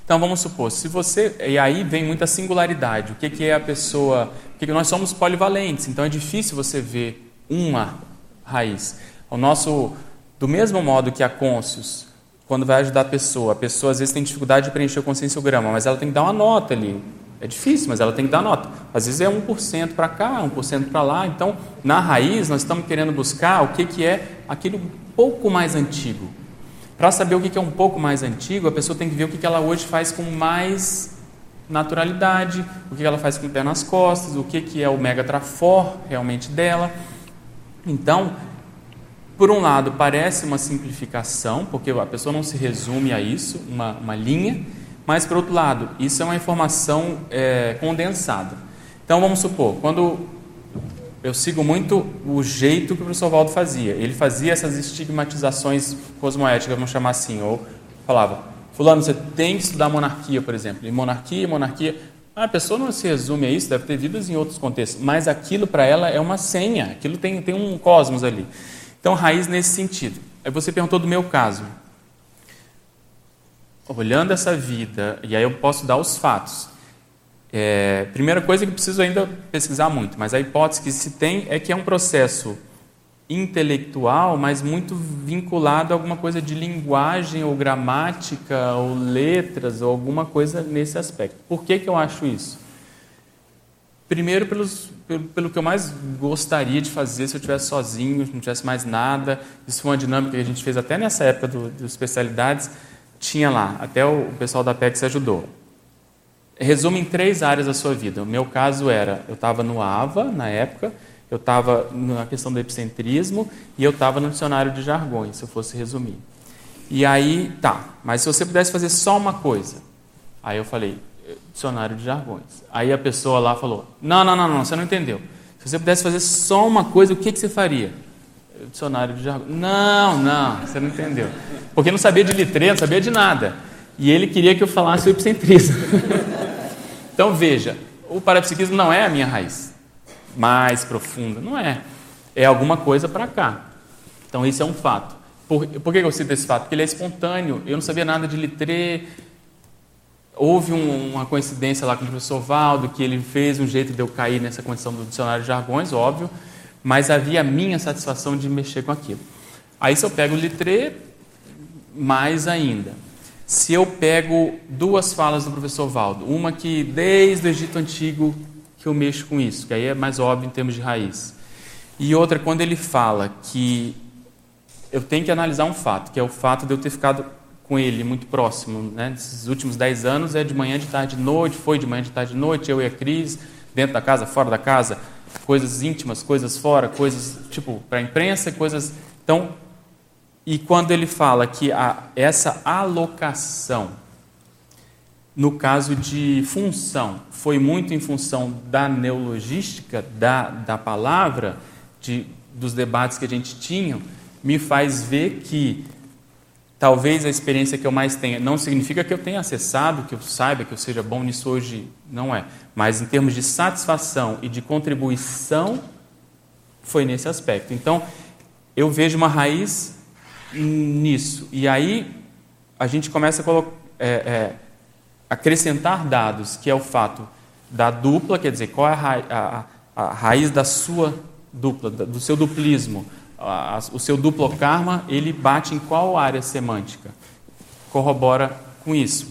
Então vamos supor, se você. E aí vem muita singularidade. O que, que é a pessoa. Porque nós somos polivalentes, então é difícil você ver uma raiz. O nosso. Do mesmo modo que a Côncius, quando vai ajudar a pessoa, a pessoa às vezes tem dificuldade de preencher o conscienciograma, mas ela tem que dar uma nota ali. É difícil, mas ela tem que dar nota. Às vezes é 1% para cá, 1% para lá. Então, na raiz, nós estamos querendo buscar o que, que é aquele um pouco mais antigo. Para saber o que é um pouco mais antigo, a pessoa tem que ver o que ela hoje faz com mais naturalidade, o que ela faz com o pé nas costas, o que é o mega trafor realmente dela. Então, por um lado, parece uma simplificação, porque a pessoa não se resume a isso, uma, uma linha, mas por outro lado, isso é uma informação é, condensada. Então, vamos supor, quando eu sigo muito o jeito que o professor Valdo fazia. Ele fazia essas estigmatizações cosmoéticas, vamos chamar assim, ou falava, fulano, você tem que estudar monarquia, por exemplo. E monarquia, monarquia... A pessoa não se resume a isso, deve ter vidas em outros contextos, mas aquilo para ela é uma senha, aquilo tem, tem um cosmos ali. Então, raiz nesse sentido. Aí você perguntou do meu caso. Olhando essa vida, e aí eu posso dar os fatos. É, primeira coisa que preciso ainda pesquisar muito, mas a hipótese que se tem é que é um processo intelectual, mas muito vinculado a alguma coisa de linguagem ou gramática ou letras ou alguma coisa nesse aspecto. Por que, que eu acho isso? Primeiro, pelos, pelo, pelo que eu mais gostaria de fazer se eu estivesse sozinho, não tivesse mais nada. Isso foi uma dinâmica que a gente fez até nessa época do, do especialidades. Tinha lá, até o, o pessoal da PEX ajudou. Resume em três áreas da sua vida. O meu caso era, eu estava no AVA na época, eu estava na questão do epicentrismo e eu estava no dicionário de jargões, se eu fosse resumir. E aí, tá, mas se você pudesse fazer só uma coisa. Aí eu falei, dicionário de jargões. Aí a pessoa lá falou, não, não, não, não, você não entendeu. Se você pudesse fazer só uma coisa, o que, que você faria? Dicionário de jargões. Não, não, você não entendeu. Porque não sabia de litreiro, não sabia de nada. E ele queria que eu falasse o epicentrismo. (laughs) então veja, o parapsiquismo não é a minha raiz mais profunda. Não é. É alguma coisa para cá. Então, isso é um fato. Por, por que eu cito esse fato? Porque ele é espontâneo. Eu não sabia nada de litrê. Houve um, uma coincidência lá com o professor Valdo, que ele fez um jeito de eu cair nessa condição do dicionário de jargões, óbvio, mas havia a minha satisfação de mexer com aquilo. Aí, se eu pego o litrê, mais ainda. Se eu pego duas falas do professor Valdo, uma que desde o Egito Antigo que eu mexo com isso, que aí é mais óbvio em termos de raiz. E outra, quando ele fala que eu tenho que analisar um fato, que é o fato de eu ter ficado com ele muito próximo, né? Nesses últimos dez anos é de manhã, de tarde, de noite, foi de manhã, de tarde, de noite, eu e a Cris, dentro da casa, fora da casa, coisas íntimas, coisas fora, coisas tipo para a imprensa, coisas. Então, e quando ele fala que a, essa alocação no caso de função, foi muito em função da neologística, da, da palavra, de, dos debates que a gente tinha, me faz ver que talvez a experiência que eu mais tenha, não significa que eu tenha acessado, que eu saiba, que eu seja bom nisso hoje, não é. Mas em termos de satisfação e de contribuição, foi nesse aspecto. Então, eu vejo uma raiz nisso. E aí, a gente começa a. É, é, acrescentar dados, que é o fato da dupla, quer dizer, qual é a, a, a raiz da sua dupla, do seu duplismo, o seu duplo karma, ele bate em qual área semântica? Corrobora com isso.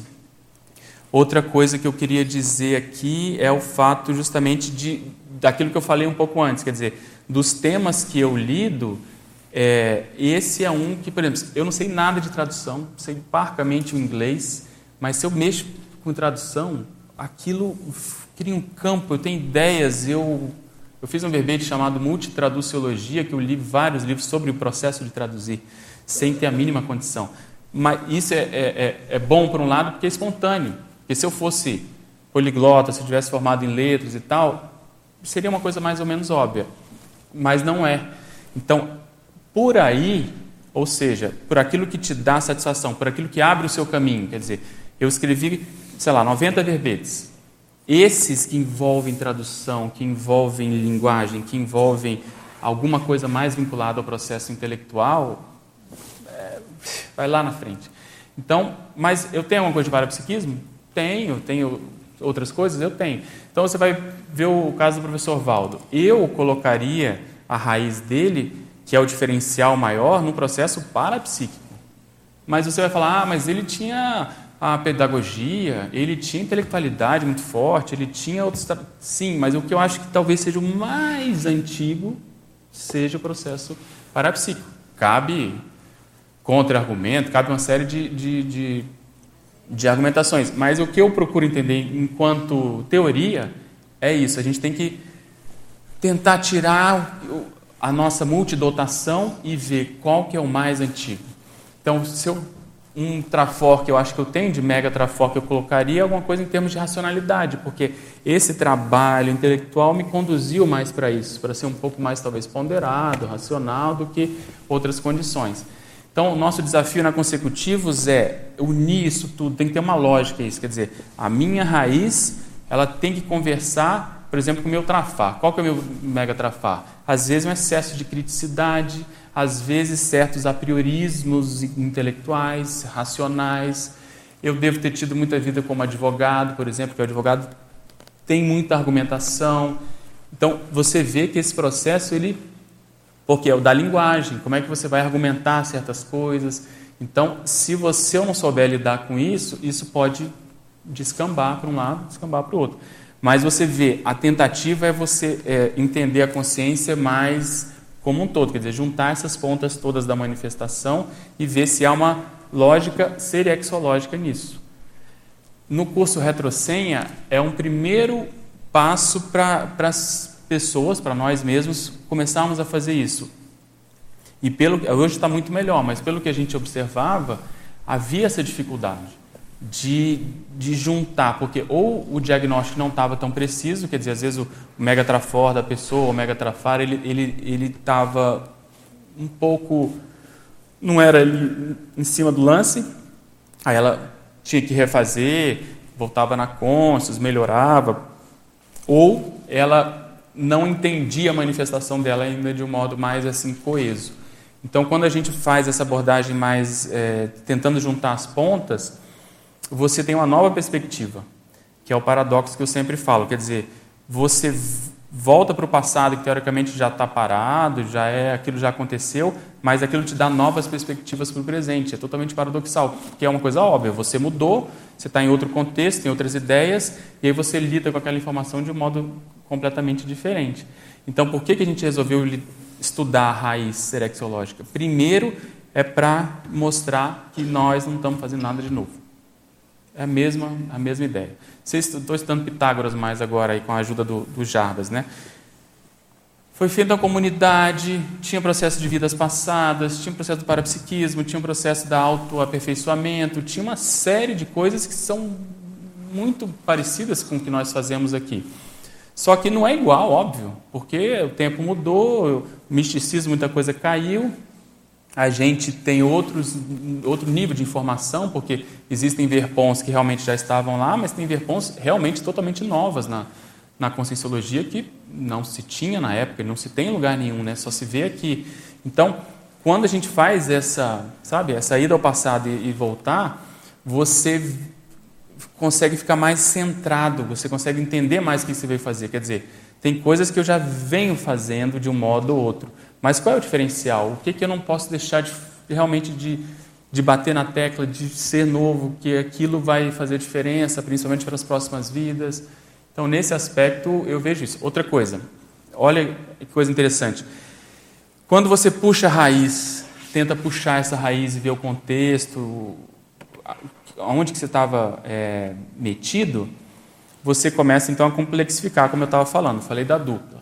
Outra coisa que eu queria dizer aqui é o fato justamente de daquilo que eu falei um pouco antes, quer dizer, dos temas que eu lido, é, esse é um que, por exemplo, eu não sei nada de tradução, sei parcamente o inglês, mas se eu mexo com tradução, aquilo cria um campo, eu tenho ideias, eu, eu fiz um verbete chamado Multitraduciologia, que eu li vários livros sobre o processo de traduzir, sem ter a mínima condição. Mas isso é, é, é, é bom, por um lado, porque é espontâneo. Porque se eu fosse poliglota, se eu tivesse formado em letras e tal, seria uma coisa mais ou menos óbvia. Mas não é. Então, por aí, ou seja, por aquilo que te dá satisfação, por aquilo que abre o seu caminho, quer dizer, eu escrevi sei lá, 90 verbetes. Esses que envolvem tradução, que envolvem linguagem, que envolvem alguma coisa mais vinculada ao processo intelectual, é, vai lá na frente. Então, mas eu tenho alguma coisa de parapsiquismo? Tenho, tenho outras coisas? Eu tenho. Então você vai ver o caso do professor Valdo. Eu colocaria a raiz dele, que é o diferencial maior, num processo parapsíquico. Mas você vai falar, ah, mas ele tinha a pedagogia, ele tinha intelectualidade muito forte, ele tinha outros. Sim, mas o que eu acho que talvez seja o mais antigo seja o processo parapsíquico. Cabe contra-argumento, cabe uma série de, de, de, de argumentações. Mas o que eu procuro entender enquanto teoria é isso: a gente tem que tentar tirar a nossa multidotação e ver qual que é o mais antigo. Então, se eu um trafor que eu acho que eu tenho de mega trafor que eu colocaria alguma coisa em termos de racionalidade, porque esse trabalho intelectual me conduziu mais para isso, para ser um pouco mais talvez ponderado, racional do que outras condições. Então, o nosso desafio na consecutivos é unir isso tudo, tem que ter uma lógica isso, quer dizer, a minha raiz, ela tem que conversar, por exemplo, com o meu trafar. Qual que é o meu mega trafar? Às vezes um excesso de criticidade, às vezes, certos apriorismos intelectuais, racionais. Eu devo ter tido muita vida como advogado, por exemplo, que o advogado tem muita argumentação. Então, você vê que esse processo, ele, porque é o da linguagem, como é que você vai argumentar certas coisas. Então, se você não souber lidar com isso, isso pode descambar para um lado, descambar para o outro. Mas você vê, a tentativa é você é, entender a consciência mais como um todo, quer dizer, juntar essas pontas todas da manifestação e ver se há uma lógica serexológica nisso. No curso Retrosenha, é um primeiro passo para as pessoas, para nós mesmos, começarmos a fazer isso. E pelo hoje está muito melhor, mas pelo que a gente observava, havia essa dificuldade de, de juntar, porque ou o diagnóstico não estava tão preciso, quer dizer, às vezes o megatrafor da pessoa, o megatrafar, ele ele ele estava um pouco não era ali em cima do lance, aí ela tinha que refazer, voltava na consciência, melhorava, ou ela não entendia a manifestação dela ainda de um modo mais assim coeso. Então, quando a gente faz essa abordagem mais é, tentando juntar as pontas, você tem uma nova perspectiva, que é o paradoxo que eu sempre falo. Quer dizer, você volta para o passado que teoricamente já está parado, já é aquilo já aconteceu, mas aquilo te dá novas perspectivas para o presente. É totalmente paradoxal, porque é uma coisa óbvia. Você mudou, você está em outro contexto, tem outras ideias, e aí você lida com aquela informação de um modo completamente diferente. Então, por que, que a gente resolveu estudar a raiz serexológica? Primeiro, é para mostrar que nós não estamos fazendo nada de novo. É a mesma, a mesma ideia. Estou estudando Pitágoras mais agora aí, com a ajuda do, do Jarbas, né? Foi feita uma comunidade, tinha processo de vidas passadas, tinha processo do parapsiquismo, tinha processo da autoaperfeiçoamento, tinha uma série de coisas que são muito parecidas com o que nós fazemos aqui. Só que não é igual, óbvio, porque o tempo mudou, o misticismo, muita coisa caiu, a gente tem outros, outro nível de informação, porque existem verpons que realmente já estavam lá, mas tem verpons realmente totalmente novas na, na conscienciologia que não se tinha na época, não se tem em lugar nenhum, né? só se vê aqui. Então, quando a gente faz essa, sabe, essa ida ao passado e, e voltar, você consegue ficar mais centrado, você consegue entender mais o que você veio fazer. Quer dizer, tem coisas que eu já venho fazendo de um modo ou outro. Mas qual é o diferencial? O que, que eu não posso deixar de, realmente de, de bater na tecla, de ser novo, que aquilo vai fazer diferença, principalmente para as próximas vidas? Então, nesse aspecto, eu vejo isso. Outra coisa, olha que coisa interessante. Quando você puxa a raiz, tenta puxar essa raiz e ver o contexto, onde que você estava é, metido, você começa então a complexificar, como eu estava falando. Falei da dupla.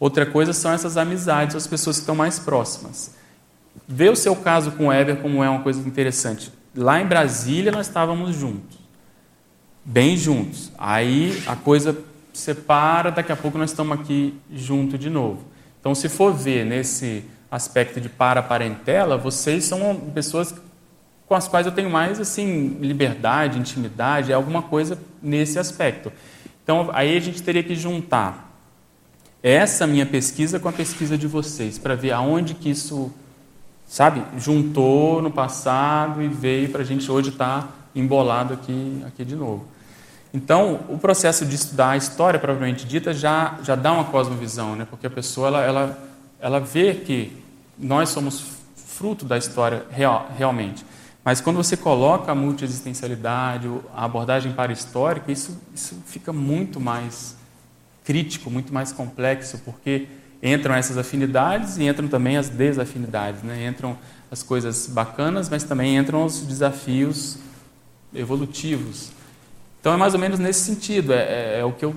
Outra coisa são essas amizades, as pessoas que estão mais próximas. Vê o seu caso com o Eber como é uma coisa interessante. Lá em Brasília nós estávamos juntos, bem juntos. Aí a coisa separa, daqui a pouco nós estamos aqui junto de novo. Então, se for ver nesse aspecto de para-parentela, vocês são pessoas com as quais eu tenho mais assim liberdade, intimidade, é alguma coisa nesse aspecto. Então, aí a gente teria que juntar essa minha pesquisa com a pesquisa de vocês, para ver aonde que isso, sabe, juntou no passado e veio para a gente hoje estar tá embolado aqui, aqui de novo. Então, o processo de estudar a história, propriamente dita, já, já dá uma cosmovisão, né? porque a pessoa ela, ela, ela vê que nós somos fruto da história real, realmente. Mas quando você coloca a multiexistencialidade, a abordagem para histórica, isso, isso fica muito mais crítico, muito mais complexo, porque entram essas afinidades e entram também as desafinidades, né? entram as coisas bacanas, mas também entram os desafios evolutivos. Então é mais ou menos nesse sentido, é, é, é o que eu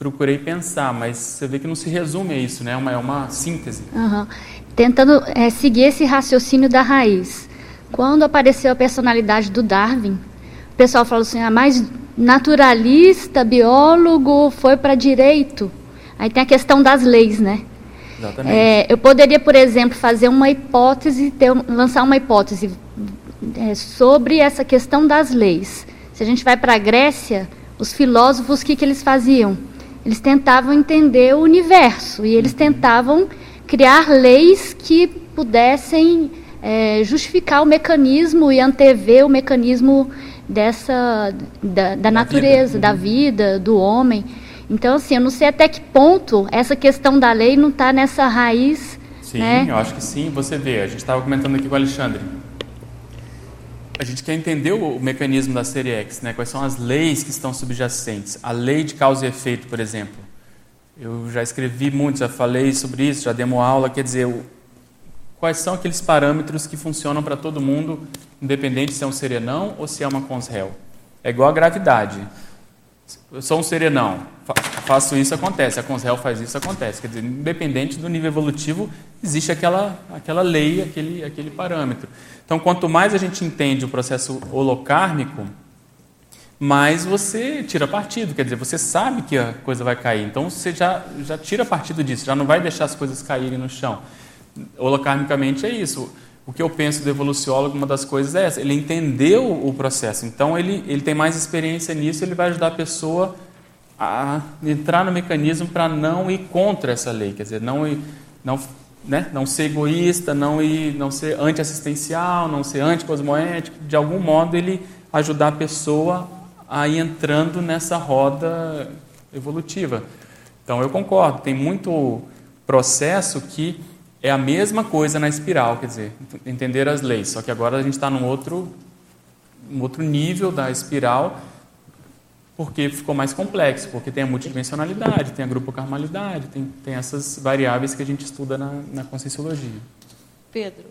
procurei pensar, mas você vê que não se resume a isso, né? é, uma, é uma síntese. Uhum. Tentando é, seguir esse raciocínio da raiz. Quando apareceu a personalidade do Darwin, o pessoal falou assim, ah, mas naturalista, biólogo, foi para direito. Aí tem a questão das leis, né? Exatamente. É, eu poderia, por exemplo, fazer uma hipótese, ter, lançar uma hipótese é, sobre essa questão das leis. Se a gente vai para a Grécia, os filósofos, o que, que eles faziam? Eles tentavam entender o universo e eles tentavam criar leis que pudessem é, justificar o mecanismo e antever o mecanismo dessa da, da, natureza, vida. da vida, do homem. Então, assim, eu não sei até que ponto essa questão da lei não está nessa raiz. Sim, né? eu acho que sim. Você vê, a gente estava comentando aqui com o Alexandre. A gente quer entender o, o mecanismo da série X, né? quais são as leis que estão subjacentes. A lei de causa e efeito, por exemplo. Eu já escrevi muito, já falei sobre isso, já demos aula. Quer dizer, o, quais são aqueles parâmetros que funcionam para todo mundo, independente se é um serenão ou se é uma consréu. É igual a gravidade. Eu sou um serenão, faço isso, acontece. A Consreal faz isso, acontece. Quer dizer, independente do nível evolutivo, existe aquela, aquela lei, aquele, aquele parâmetro. Então, quanto mais a gente entende o processo holocármico, mais você tira partido. Quer dizer, você sabe que a coisa vai cair. Então, você já, já tira partido disso, já não vai deixar as coisas caírem no chão. Holocarmicamente é isso o que eu penso do evoluciólogo, uma das coisas é essa, ele entendeu o processo, então ele, ele tem mais experiência nisso, ele vai ajudar a pessoa a entrar no mecanismo para não ir contra essa lei, quer dizer, não não, né, não ser egoísta, não ir, não ser antiassistencial, não ser anticosmoético, de algum modo ele ajudar a pessoa a ir entrando nessa roda evolutiva. Então eu concordo, tem muito processo que é a mesma coisa na espiral, quer dizer, entender as leis, só que agora a gente está num outro, um outro nível da espiral, porque ficou mais complexo, porque tem a multidimensionalidade, tem a grupocarmalidade, tem, tem essas variáveis que a gente estuda na, na Conscienciologia. Pedro,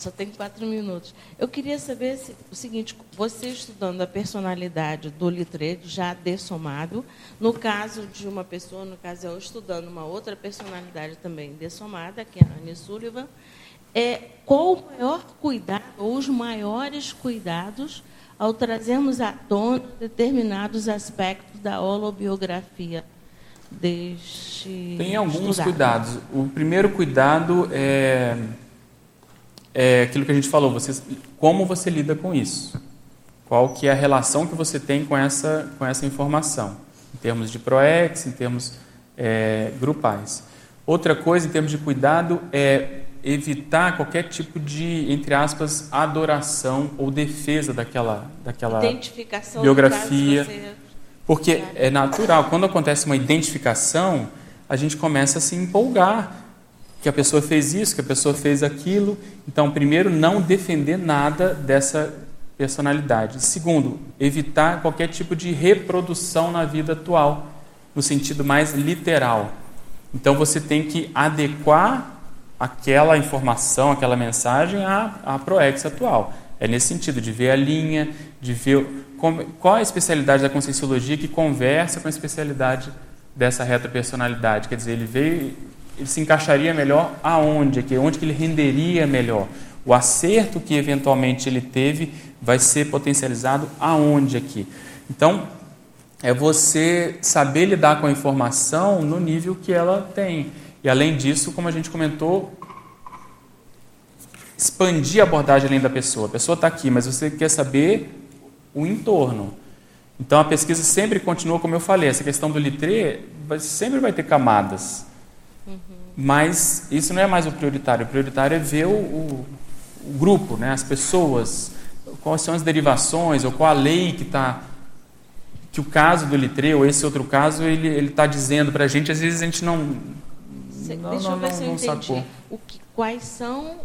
só tem quatro minutos. Eu queria saber se, o seguinte: você estudando a personalidade do litreiro já dessomado, no caso de uma pessoa, no caso eu estudando uma outra personalidade também dessomada, que é a Anne Sullivan, é, qual o maior cuidado, ou os maiores cuidados, ao trazermos à tona determinados aspectos da holobiografia deste. Tem alguns estudado. cuidados. O primeiro cuidado é é aquilo que a gente falou, você, como você lida com isso? Qual que é a relação que você tem com essa, com essa informação? Em termos de PROEX, em termos é, grupais. Outra coisa, em termos de cuidado, é evitar qualquer tipo de, entre aspas, adoração ou defesa daquela, daquela biografia. Porque é natural, quando acontece uma identificação, a gente começa a se empolgar que a pessoa fez isso, que a pessoa fez aquilo. Então, primeiro, não defender nada dessa personalidade. Segundo, evitar qualquer tipo de reprodução na vida atual, no sentido mais literal. Então, você tem que adequar aquela informação, aquela mensagem à, à ProEx atual. É nesse sentido, de ver a linha, de ver qual a especialidade da conscienciologia que conversa com a especialidade dessa retropersonalidade. Quer dizer, ele veio ele se encaixaria melhor aonde aqui, onde que ele renderia melhor. O acerto que eventualmente ele teve vai ser potencializado aonde aqui. Então, é você saber lidar com a informação no nível que ela tem. E além disso, como a gente comentou, expandir a abordagem além da pessoa. A pessoa está aqui, mas você quer saber o entorno. Então a pesquisa sempre continua, como eu falei, essa questão do litre sempre vai ter camadas. Mas isso não é mais o prioritário. O prioritário é ver o, o, o grupo, né? as pessoas, quais são as derivações, ou qual a lei que está. Que o caso do Litre, ou esse outro caso, ele está dizendo para a gente, às vezes a gente não. não Deixa não, eu ver não, se eu entendi. Sacou. O que, quais são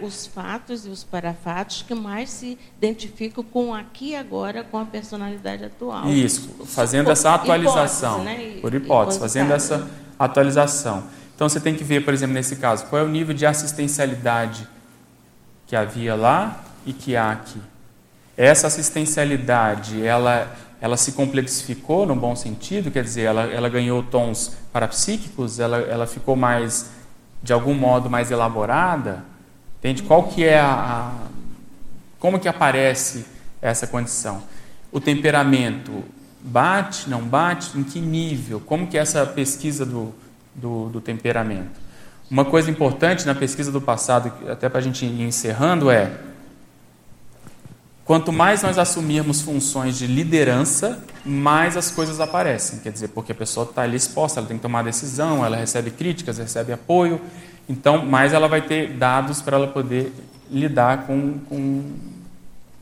os fatos e os parafatos que mais se identificam com aqui e agora, com a personalidade atual. Isso, fazendo Por essa atualização. Hipótese, né? Por hipótese, fazendo essa atualização. Então você tem que ver, por exemplo, nesse caso, qual é o nível de assistencialidade que havia lá e que há aqui. Essa assistencialidade, ela, ela se complexificou no bom sentido, quer dizer, ela, ela ganhou tons parapsíquicos, ela, ela ficou mais, de algum modo, mais elaborada. Entende? Qual que é a, a como que aparece essa condição? O temperamento bate, não bate, em que nível? Como que é essa pesquisa do, do, do temperamento. Uma coisa importante na pesquisa do passado, até para a gente ir encerrando, é quanto mais nós assumirmos funções de liderança, mais as coisas aparecem. Quer dizer, porque a pessoa está ali exposta, ela tem que tomar decisão, ela recebe críticas, recebe apoio, então mais ela vai ter dados para ela poder lidar com, com,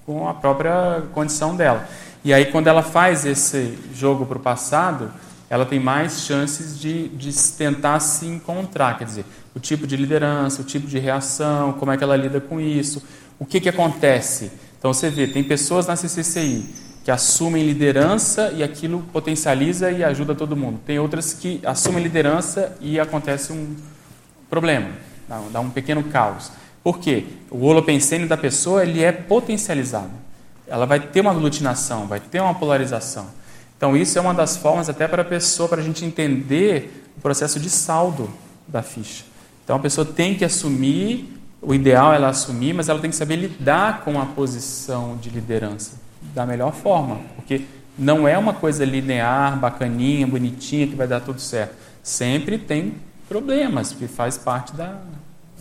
com a própria condição dela. E aí, quando ela faz esse jogo para o passado, ela tem mais chances de, de tentar se encontrar, quer dizer, o tipo de liderança, o tipo de reação, como é que ela lida com isso, o que, que acontece. Então, você vê, tem pessoas na CCCI que assumem liderança e aquilo potencializa e ajuda todo mundo. Tem outras que assumem liderança e acontece um problema, dá um pequeno caos. Por quê? O holopensene da pessoa ele é potencializado ela vai ter uma aglutinação, vai ter uma polarização. Então, isso é uma das formas até para a pessoa, para a gente entender o processo de saldo da ficha. Então, a pessoa tem que assumir, o ideal é ela assumir, mas ela tem que saber lidar com a posição de liderança da melhor forma, porque não é uma coisa linear, bacaninha, bonitinha, que vai dar tudo certo. Sempre tem problemas, que faz parte da,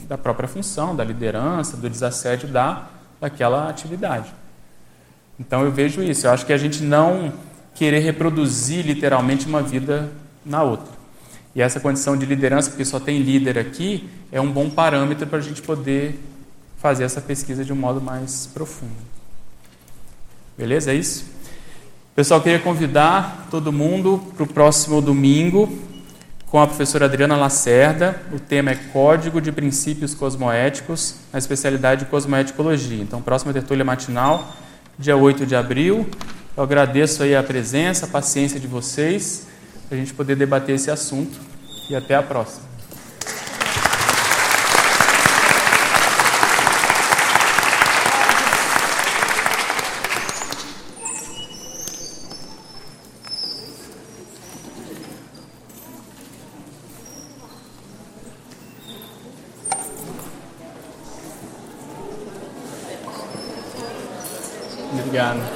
da própria função, da liderança, do desassédio da, daquela atividade. Então eu vejo isso. Eu acho que a gente não querer reproduzir literalmente uma vida na outra. E essa condição de liderança, porque só tem líder aqui, é um bom parâmetro para a gente poder fazer essa pesquisa de um modo mais profundo. Beleza? É isso? Pessoal, queria convidar todo mundo para o próximo domingo com a professora Adriana Lacerda. O tema é Código de Princípios Cosmoéticos, na especialidade de Cosmoeticologia. Então, próxima tertúlia matinal dia 8 de abril. Eu agradeço aí a presença, a paciência de vocês, para a gente poder debater esse assunto. E até a próxima. Obrigado.